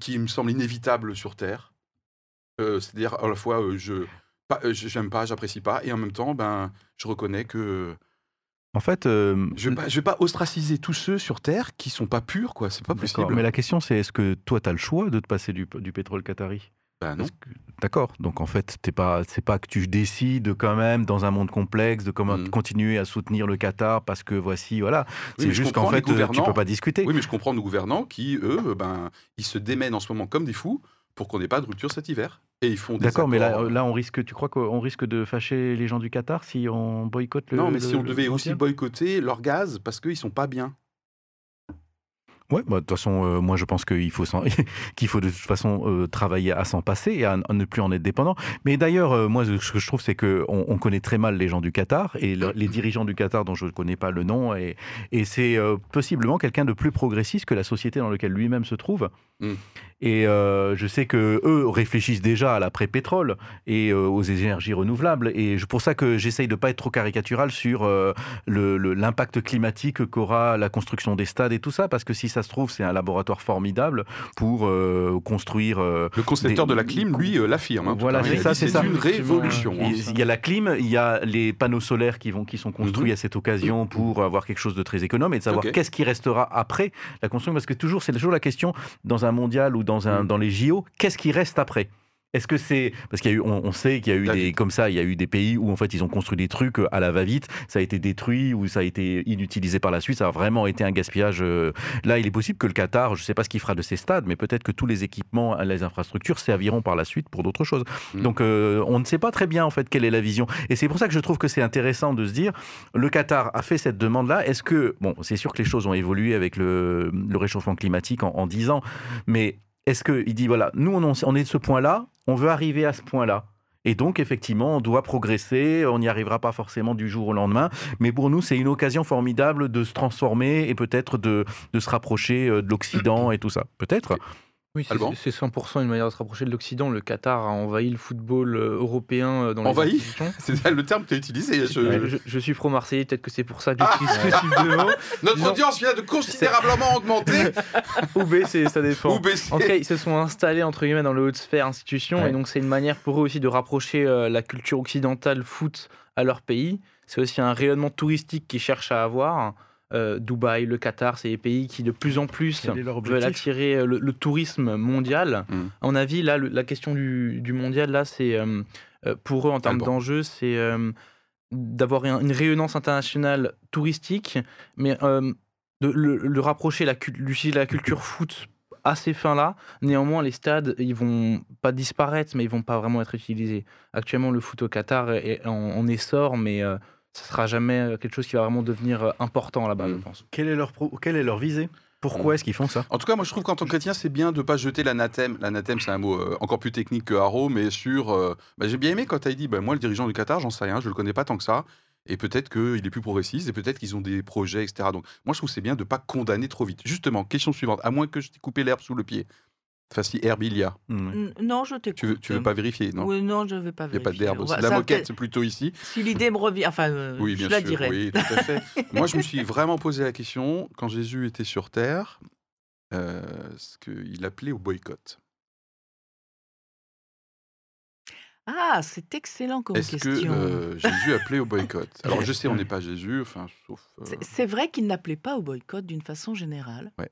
qui me semble inévitable sur Terre. Euh, C'est-à-dire, à la fois, euh, je euh, je- j'aime pas, j'apprécie pas, et en même temps, ben, je reconnais que En fait, euh, je vais pas, je vais pas ostraciser tous ceux sur Terre qui sont pas purs, quoi. C'est pas possible. Mais la question, c'est est-ce que toi, tu as le choix de te passer du, du pétrole qatari? Non. Que- D'accord. Donc en fait, t'es pas, c'est pas que tu décides quand même dans un monde complexe de comment Mhm. continuer à soutenir le Qatar parce que voici, voilà. Oui, c'est juste qu'en fait, euh, tu peux pas discuter. Oui, mais je comprends nos gouvernants qui, eux, euh, ben, ils se démènent en ce moment comme des fous pour qu'on n'ait pas de rupture cet hiver. Et ils font des D'accord, mais là, là, on risque. Tu crois qu'on risque de fâcher les gens du Qatar si on boycotte le Non, mais le- si on devait aussi boycotter leur gaz parce qu'ils sont pas bien. Ouais, bah, de toute façon, euh, moi je pense qu'il faut, qu'il faut de toute façon euh, travailler à s'en passer et à, ne plus en être dépendant. Mais d'ailleurs, euh, moi ce que je trouve, c'est qu'on on connaît très mal les gens du Qatar et le- les dirigeants du Qatar dont je ne connais pas le nom. Et, c'est possiblement quelqu'un de plus progressiste que la société dans laquelle lui-même se trouve. Mm. Et euh, je sais que eux réfléchissent déjà à l'après-pétrole et euh, aux énergies renouvelables. Et c'est pour ça que j'essaye de pas être trop caricatural sur euh, le- le- l'impact climatique qu'aura la construction des stades et tout ça, parce que si ça se trouve, c'est un laboratoire formidable pour construire. Le concepteur Des- de la clim, lui, l'affirme. hein, Voilà, c'est ça, c'est ça. une révolution. Hein. il y a la clim, il y a les panneaux solaires qui, vont, qui sont construits Mhm. à cette occasion pour avoir quelque chose de très économe et de savoir qu'est-ce qui restera après la construction. Parce que toujours, c'est toujours la question dans un mondial ou dans, un, Mhm. dans les JO, qu'est-ce qui reste après? Est-ce que c'est parce qu'il y a eu, on, on sait qu'il y a eu des comme ça, il y a eu des pays où en fait ils ont construit des trucs euh, à la va-vite, ça a été détruit ou ça a été inutilisé par la suite, ça a vraiment été un gaspillage. euh. Là, il est possible que le Qatar, je ne sais pas ce qu'il fera de ses stades, mais peut-être que tous les équipements, les infrastructures serviront par la suite pour d'autres choses. Mm. Donc euh, on ne sait pas très bien en fait quelle est la vision. Et c'est pour ça que je trouve que c'est intéressant de se dire, le Qatar a fait cette demande-là. Est-ce que, bon, c'est sûr que les choses ont évolué avec le, le réchauffement climatique en, en 10 ans, mais est-ce qu'il dit, voilà, nous on, est de ce point-là, on veut arriver à ce point-là et donc, effectivement, on doit progresser. On n'y arrivera pas forcément du jour au lendemain. Mais pour nous, c'est une occasion formidable de se transformer et peut-être de, de se rapprocher euh, de l'Occident et tout ça. Peut-être. Oui, c'est Alban c'est 100% une manière de se rapprocher de l'Occident. Le Qatar a envahi le football euh, européen euh, dans les Envahi. C'est le terme que tu as utilisé. je- Ouais, Je, je suis pro-marseillais, peut-être que c'est pour ça que Ah. de. Notre Disons- audience vient de considérablement augmenter Ou baisser, ça dépend. ou baisser. En tout cas, ils se sont installés entre guillemets dans le haute sphère institution Ouais. et donc c'est une manière pour eux aussi de rapprocher euh, la culture occidentale foot à leur pays. C'est aussi un rayonnement touristique qu'ils cherchent à avoir. Euh, Dubaï, le Qatar, c'est des pays qui de plus en plus veulent attirer euh, le, le tourisme mondial. Mm. À mon avis, là, le- la question du, du mondial, là, c'est euh, pour eux en termes d'enjeux, c'est euh, d'avoir un- une rayonnance internationale touristique, mais euh, de le, le rapprocher, la, l'utiliser la culture foot à ces fins-là. Néanmoins, les stades, ils vont pas disparaître, mais ils vont pas vraiment être utilisés. Actuellement, le foot au Qatar est en, en essor, mais euh, ça sera jamais euh, quelque chose qui va vraiment devenir euh, important là-bas, je Mm. pense. Quelle est leur, pro- quelle est leur visée? Pourquoi est-ce qu'ils font ça? En tout cas, moi, je trouve qu'en tant que chrétien, c'est bien de ne pas jeter l'anathème. L'anathème, c'est un mot euh, encore plus technique que haro, mais sur. euh, bah, J'ai bien aimé quand tu as dit, bah, moi, le dirigeant du Qatar, j'en sais rien, je le connais pas tant que ça. Et peut-être qu'il est plus progressiste, et peut-être qu'ils ont des projets, etc. Donc, moi, je trouve que c'est bien de ne pas condamner trop vite. Justement, question suivante, à moins que je t'ai coupé l'herbe sous le pied. Enfin, si herbe il y a. Hmm. N- Non, je t'écoute. Tu veux, tu veux pas vérifier, non? Oui, non, je ne vais pas Il n'y a vérifier. pas d'herbe. C'est de la moquette peut-être- plutôt ici. Si l'idée me revient, enfin, euh, Oui, je bien la sûr. dirai. Oui, tout à fait. Moi, je me suis vraiment posé la question, quand Jésus était sur Terre, euh, ce qu'il appelait au boycott. Ah, c'est excellent comme Est-ce que question. euh, Jésus appelait au boycott? Alors, je sais, on n'est pas Jésus, enfin, sauf. euh, C'est- C'est vrai qu'il n'appelait pas au boycott d'une façon générale. Ouais.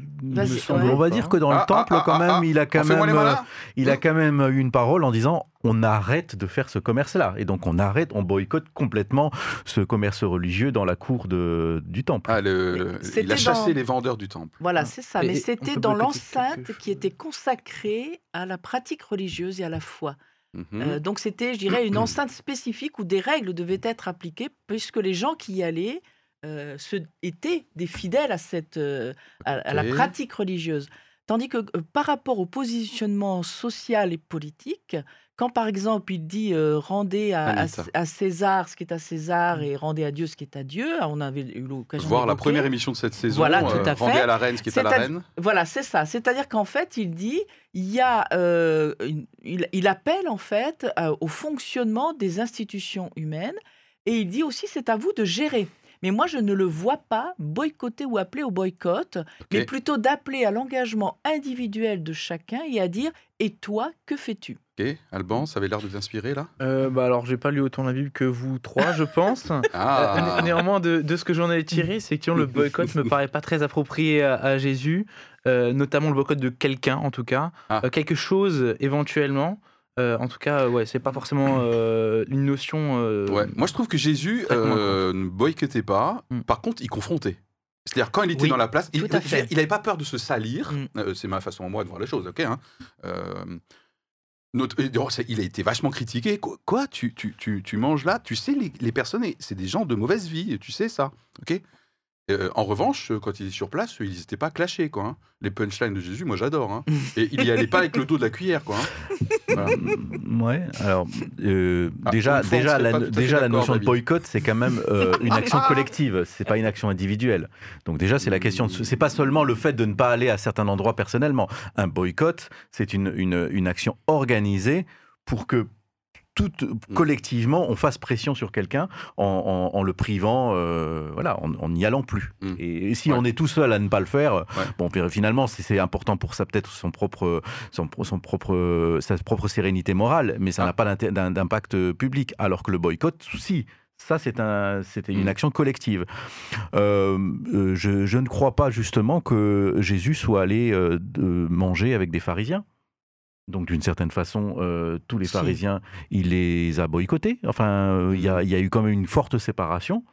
Euh, ouais. on va dire que dans le Ah, temple, ah, quand ah, même, ah, il a quand même, euh, il a quand même eu une parole en disant on arrête de faire ce commerce-là et donc on arrête, on boycotte complètement ce commerce religieux dans la cour de, du temple. Ah, le- il c'était a chassé dans- les vendeurs du temple. voilà, Ah. c'est ça. Et- Mais c'était dans l'enceinte qui était consacrée à la pratique religieuse et à la foi. Mhm. Euh, donc c'était, je dirais, une enceinte spécifique où des règles devaient être appliquées, puisque les gens qui y allaient euh, étaient des fidèles à, cette, euh, à, à la pratique religieuse. Tandis que euh, par rapport au positionnement social et politique, quand par exemple il dit euh, rendez à, César ce qui est à César et rendez à Dieu ce qui est à Dieu, on avait eu l'occasion Voir la première émission de cette saison, Voilà, tout à rendez fait. à la reine ce qui est à la reine. Voilà, c'est ça. C'est-à-dire qu'en fait, il dit, il y a, une- il, il appelle en fait au fonctionnement des institutions humaines, et il dit aussi, c'est à vous de gérer. Mais moi, je ne le vois pas boycotter ou appeler au boycott, mais plutôt d'appeler à l'engagement individuel de chacun et à dire, et toi, que fais-tu? Ok, Alban, ça avait l'air de t'inspirer là? Euh, bah alors, j'ai pas lu autant la Bible que vous trois, je pense. Ah Euh, né- néanmoins, de, de ce que j'en ai tiré, c'est que le boycott me paraît pas très approprié à, à Jésus, euh, notamment le boycott de quelqu'un, en tout cas. Ah. Euh, quelque chose, éventuellement. Euh, en tout cas, ouais, c'est pas forcément euh, une notion. euh, Ouais. Moi, je trouve que Jésus euh, ne boycottait pas. Mm. Par contre, il confrontait. C'est-à-dire, quand il était Oui, dans la place, il n'avait pas peur de se salir. Mm. Euh, c'est ma façon à moi de voir les choses, ok hein. Euh, notre- il a été vachement critiqué. Quoi, quoi, tu, tu, tu, tu manges là? Tu sais, les, les personnes, c'est des gens de mauvaise vie, tu sais ça, ok? Euh, en revanche, quand il est sur place, ils n'étaient pas clashés, quoi. hein. Les punchlines de Jésus, moi j'adore. hein. Et il y allait pas avec le dos de la cuillère, quoi. hein. Voilà. Ouais, alors euh, Ah, déjà, déjà, la, déjà la notion de boycott, c'est quand même euh, une action collective, c'est pas une action individuelle. Donc déjà, c'est la question, de, c'est pas seulement le fait de ne pas aller à certains endroits personnellement. Un boycott, c'est une, une, une action organisée pour que tout Mm. collectivement, on fasse pression sur quelqu'un en, en- en le privant, euh, voilà, en n'y allant plus. Mm. Et, et si Ouais. on est tout seul à ne pas le faire, Ouais. bon, finalement, c'est important pour ça, peut-être son propre, son, son propre, sa propre sérénité morale, mais ça Ah. n'a pas d'impact public. Alors que le boycott, si. Ça, un, c'était une Mm. action collective. Euh, euh, je, je ne crois pas justement que Jésus soit allé euh, manger avec des pharisiens. Donc, d'une certaine façon, euh, tous les Si. pharisiens, il les a boycottés. Enfin, euh, il y, a, il y a eu quand même une forte séparation.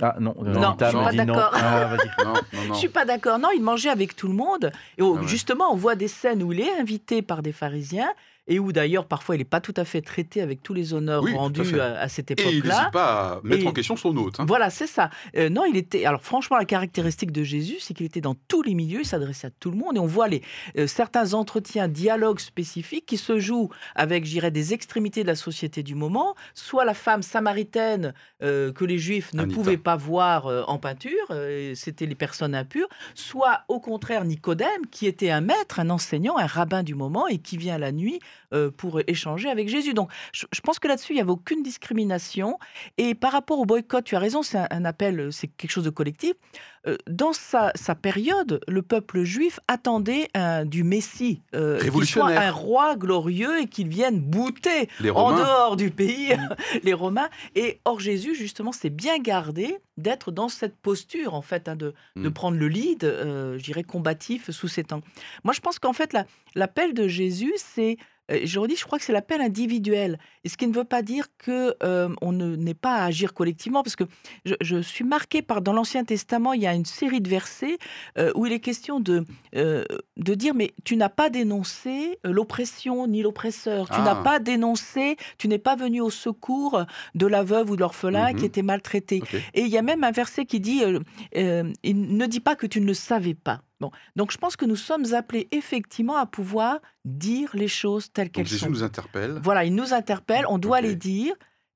Ah non, Non, Anita je suis pas non. d'accord. Ah. Non, non, non. Je suis pas d'accord. Non, il mangeait avec tout le monde. Et oh, Ah ouais. justement, on voit des scènes où il est invité par des pharisiens et où d'ailleurs parfois il n'est pas tout à fait traité avec tous les honneurs Oui, rendus fait. à, à cette Et il époque-là. n'hésite pas à mettre Et- en question son hôte. hein. Voilà, c'est ça. Euh, non, il était. Alors, franchement, la caractéristique de Jésus, c'est qu'il était dans tous les milieux, il s'adressait à tout le monde. Et on voit les, euh, certains entretiens, dialogues spécifiques qui se jouent avec, je dirais, des extrémités de la société du moment. Soit la femme samaritaine euh, que les Juifs ne Anita. pouvaient pas voir euh, en peinture, euh, c'était les personnes impures. Soit, au contraire, Nicodème, qui était un maître, un enseignant, un rabbin du moment et qui vient la nuit euh, pour échanger avec Jésus. Donc, je, pense que là-dessus, il n'y avait aucune discrimination. Et par rapport au boycott, tu as raison, c'est un, appel, c'est quelque chose de collectif. Euh, Dans sa, sa période, le peuple juif attendait un- du Messie, euh, qu'il soit un roi glorieux et qu'il vienne bouter Les en dehors du pays les Romains. Et or Jésus, justement, s'est bien gardé d'être dans cette posture, en fait, hein, de, de Mm. prendre le lead, euh, je dirais, combatif sous ces temps. Moi, je pense qu'en fait, la- l'appel de Jésus, c'est Euh, Je redis, je crois que c'est l'appel individuel. Et ce qui ne veut pas dire que euh, on ne- n'est pas à agir collectivement, parce que je, je suis marquée par dans l'Ancien Testament, il y a une série de versets euh, où il est question de euh, de dire mais tu n'as pas dénoncé euh, l'oppression ni l'oppresseur, tu Ah. n'as pas dénoncé, tu n'es pas venu au secours de la veuve ou de l'orphelin Mhm. qui était maltraité. Et il y a même un verset qui dit euh, il ne dit pas que tu ne le savais pas. Bon, donc je pense que nous sommes appelés effectivement à pouvoir dire les choses telles qu'elles Jésus sont. nous interpelle. Voilà, il nous interpelle, on doit les dire.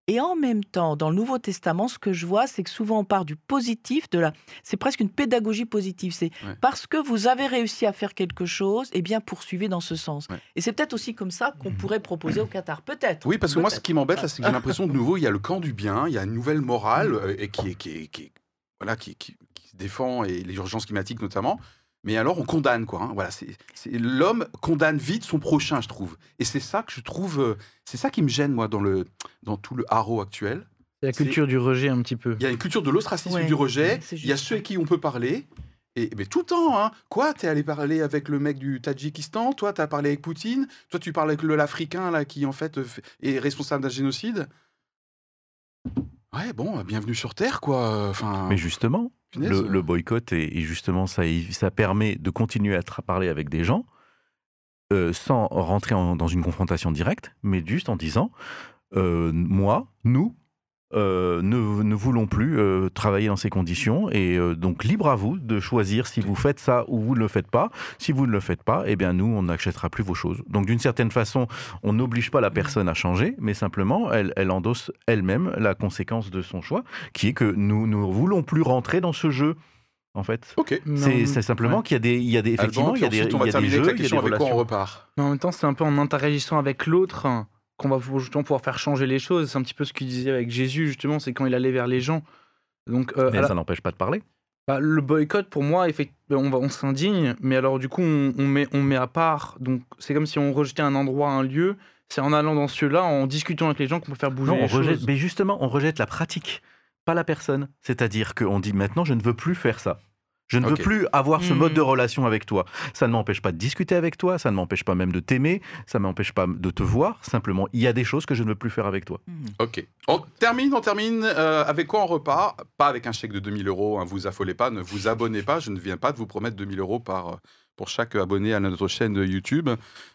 Et en même temps, dans le Nouveau Testament, ce que je vois, c'est que souvent on part du positif, de la, c'est presque une pédagogie positive. C'est Ouais. parce que vous avez réussi à faire quelque chose, eh bien poursuivez dans ce sens. Ouais. Et c'est peut-être aussi comme ça qu'on pourrait proposer au Qatar, peut-être. Oui, parce que moi, ce qui m'embête, là, c'est que j'ai l'impression de nouveau, il y a le camp du bien, il y a une nouvelle morale euh, et qui, est- qui, est- qui, est- voilà, qui, qui- qui se défend, et les urgences climatiques notamment. Mais alors, on condamne, quoi. hein. Voilà, c'est l'homme condamne vite son prochain, je trouve. Et c'est ça que je trouve, euh, c'est ça qui me gêne, moi, dans, le, dans tout le haro actuel. C'est la culture du rejet un petit peu. Il y a une culture de l'ostracisme Ouais, du rejet. Il y a ceux à qui on peut parler. Et mais tout le temps, hein. Quoi T'es allé parler avec le mec du Tadjikistan? Toi, t'as parlé avec Poutine? Toi, tu parles avec le l'Africain là qui en fait euh, fait- est responsable d'un génocide? Ouais, bon, bienvenue sur Terre, quoi. Enfin, Mais justement, punaise. le, le boycott, et, justement, ça, ça permet de continuer à parler avec des gens euh, sans rentrer en- dans une confrontation directe, mais juste en disant euh, moi, nous, euh, ne, ne voulons plus euh, travailler dans ces conditions et euh, donc libre à vous de choisir si vous faites ça ou vous ne le faites pas. Si vous ne le faites pas, eh bien nous, on n'achètera plus vos choses. Donc d'une certaine façon, on n'oblige pas la personne à changer, mais simplement, elle, elle endosse elle-même la conséquence de son choix, qui est que nous ne voulons plus rentrer dans ce jeu. En fait, Ok. C'est simplement ouais. qu'il y a des, il y a des effectivement, Alban, il y a des, on va terminer jeux, avec la il y a question des avec quoi on relations. repart. Mais en même temps, c'est un peu en interagissant avec l'autre hein, qu'on va justement pouvoir faire changer les choses. C'est un petit peu ce qu'il disait avec Jésus, justement, c'est quand il allait vers les gens. Donc, euh, Mais la- ça n'empêche pas de parler. bah, le boycott, pour moi, effectivement, on, va- on s'indigne, mais alors du coup, on, on met, on met à part. Donc, c'est comme si on rejetait un endroit, un lieu. C'est en allant dans ce lieu-là, en discutant avec les gens qu'on peut faire bouger Non, les on rejette, choses. mais justement, on rejette la pratique, pas la personne. C'est-à-dire qu'on dit maintenant, je ne veux plus faire ça. Je ne veux plus avoir ce mode de relation avec toi. Ça ne m'empêche pas de discuter avec toi, ça ne m'empêche pas même de t'aimer, ça ne m'empêche pas de te voir. Simplement, il y a des choses que je ne veux plus faire avec toi. Mhm. Ok. On termine, on termine. euh, avec quoi on repart? Pas avec un chèque de 2000 euros, hein, vous affolez pas, ne vous abonnez pas. Je ne viens pas de vous promettre 2000 euros par, euh, pour chaque abonné à notre chaîne YouTube.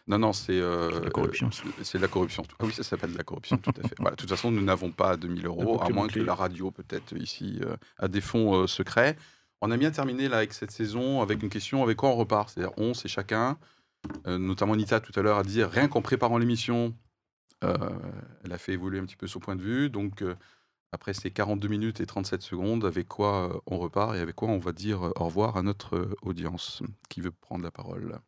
Non, non, c'est. euh, La corruption. euh, C'est de la corruption. Ah oui, ça s'appelle de la corruption, tout à fait. Voilà, de toute façon, nous n'avons pas 2000 euros, à moins que la radio, peut-être ici, euh, a des fonds euh, secrets. On a bien terminé là avec cette saison avec une question avec quoi on repart? C'est-à-dire, on, c'est chacun. Euh, notamment Nita tout à l'heure a dit rien qu'en préparant l'émission, euh, elle a fait évoluer un petit peu son point de vue. Donc, euh, après ces 42 minutes et 37 secondes, avec quoi on repart et avec quoi on va dire au revoir à notre audience qui veut prendre la parole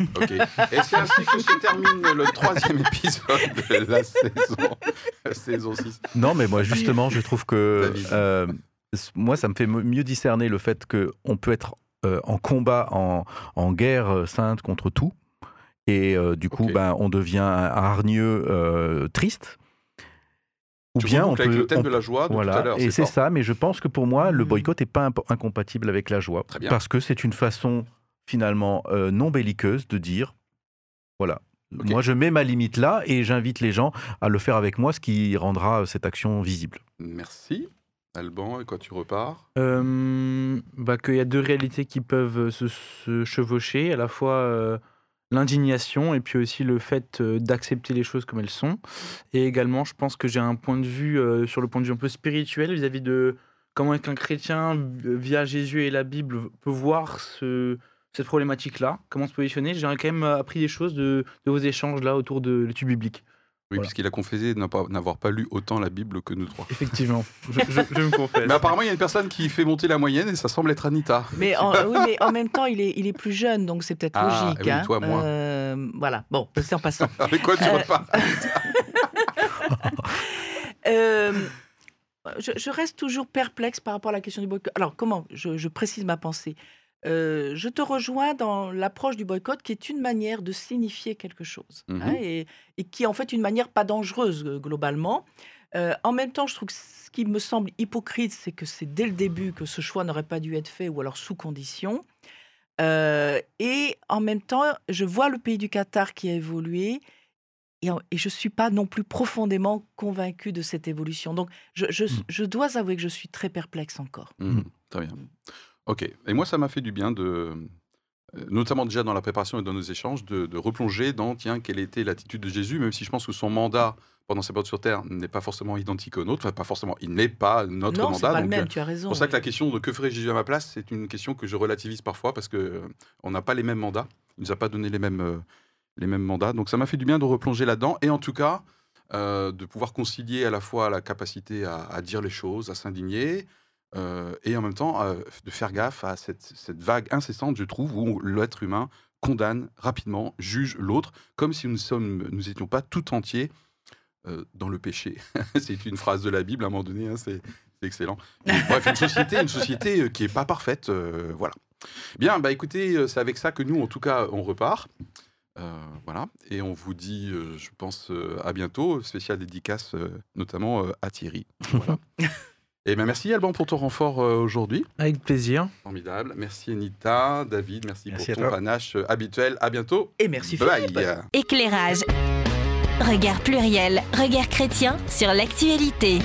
Ok. Et c'est ainsi que se termine le troisième épisode de la saison, la saison 6. Non, mais moi, justement, je trouve que euh, moi, ça me fait mieux discerner le fait qu'on peut être euh, en combat, en, en guerre euh, sainte contre tout. Et euh, du coup, ben, on devient hargneux triste. Ou Tu bien on reboucles avec peut. le thème on de la joie de tout à Voilà, et c'est ça, mais je pense que pour moi, le Mhm. boycott n'est pas incompatible avec la joie. Très bien. Parce que c'est une façon, finalement, euh, non belliqueuse de dire voilà, moi je mets ma limite là et j'invite les gens à le faire avec moi, ce qui rendra cette action visible. Merci. Alban, et quoi tu repars? Euh, bah, qu'il y a deux réalités qui peuvent se, se chevaucher, à la fois euh, l'indignation et puis aussi le fait euh, d'accepter les choses comme elles sont. Et également, je pense que j'ai un point de vue euh, sur le point de vue un peu spirituel vis-à-vis de comment est-ce qu'un chrétien, via Jésus et la Bible, peut voir ce- cette problématique-là, comment se positionner. J'ai quand même appris des choses de, de vos échanges là autour de l'étude biblique. Oui, Voilà. puisqu'il a confessé pas- n'avoir pas lu autant la Bible que nous trois. Effectivement, je, je- je me confesse. Mais apparemment, il y a une personne qui fait monter la moyenne et ça semble être Anita. Mais en, oui, mais en même temps, il est, il est plus jeune, donc c'est peut-être Ah, logique. oui, hein. toi, moins. Euh, voilà, bon, c'est en passant. Avec quoi tu Euh, repars Euh, je, je reste toujours perplexe par rapport à la question du boycott. Alors, comment je, je précise ma pensée? Euh, je te rejoins dans l'approche du boycott qui est une manière de signifier quelque chose hein, Mhm. et, et qui est en fait une manière pas dangereuse euh, globalement. Euh, en même temps, je trouve que ce qui me semble hypocrite, c'est que c'est dès le début que ce choix n'aurait pas dû être fait ou alors sous condition. Euh, et en même temps, je vois le pays du Qatar qui a évolué. Et, en- et je ne suis pas non plus profondément convaincue de cette évolution. Donc, je, je- je dois avouer que je suis très perplexe encore. Mhm, Très bien. Ok. Et moi, ça m'a fait du bien de, euh, notamment déjà dans la préparation et dans nos échanges, de, de replonger dans, tiens, quelle était l'attitude de Jésus, même si je pense que son mandat pendant ses portes sur terre n'est pas forcément identique au nôtre. Enfin, pas forcément. Il n'est pas notre non, mandat. pas le donc, même, euh, tu as raison. C'est pour ça que la question de que ferait Jésus à ma place, c'est une question que je relativise parfois parce que euh, on n'a pas les mêmes mandats. Il nous a pas donné les mêmes, les mêmes mandats. Donc ça m'a fait du bien de replonger là-dedans et en tout cas euh, de pouvoir concilier à la fois la capacité à, à dire les choses, à s'indigner euh, et en même temps euh, de faire gaffe à cette, vague incessante, je trouve, où l'être humain condamne rapidement, juge l'autre, comme si nous sommes, nous étions pas tout entiers euh, dans le péché. c'est une phrase de la Bible à un moment donné, hein, c'est excellent. Bref, une société, une société qui est pas parfaite, voilà. Bien, bah écoutez, c'est avec ça que nous, en tout cas, on repart. Voilà, et on vous dit, je pense, à bientôt. Spécial dédicace, notamment à Thierry. Voilà. et ben merci Alban pour ton renfort euh, aujourd'hui. Avec plaisir. Formidable. Merci Anita, David, merci, pour ton toi. panache euh, habituel. À bientôt. Et merci Bye. Philippe. Éclairage. Regard pluriel, regard chrétien sur l'actualité.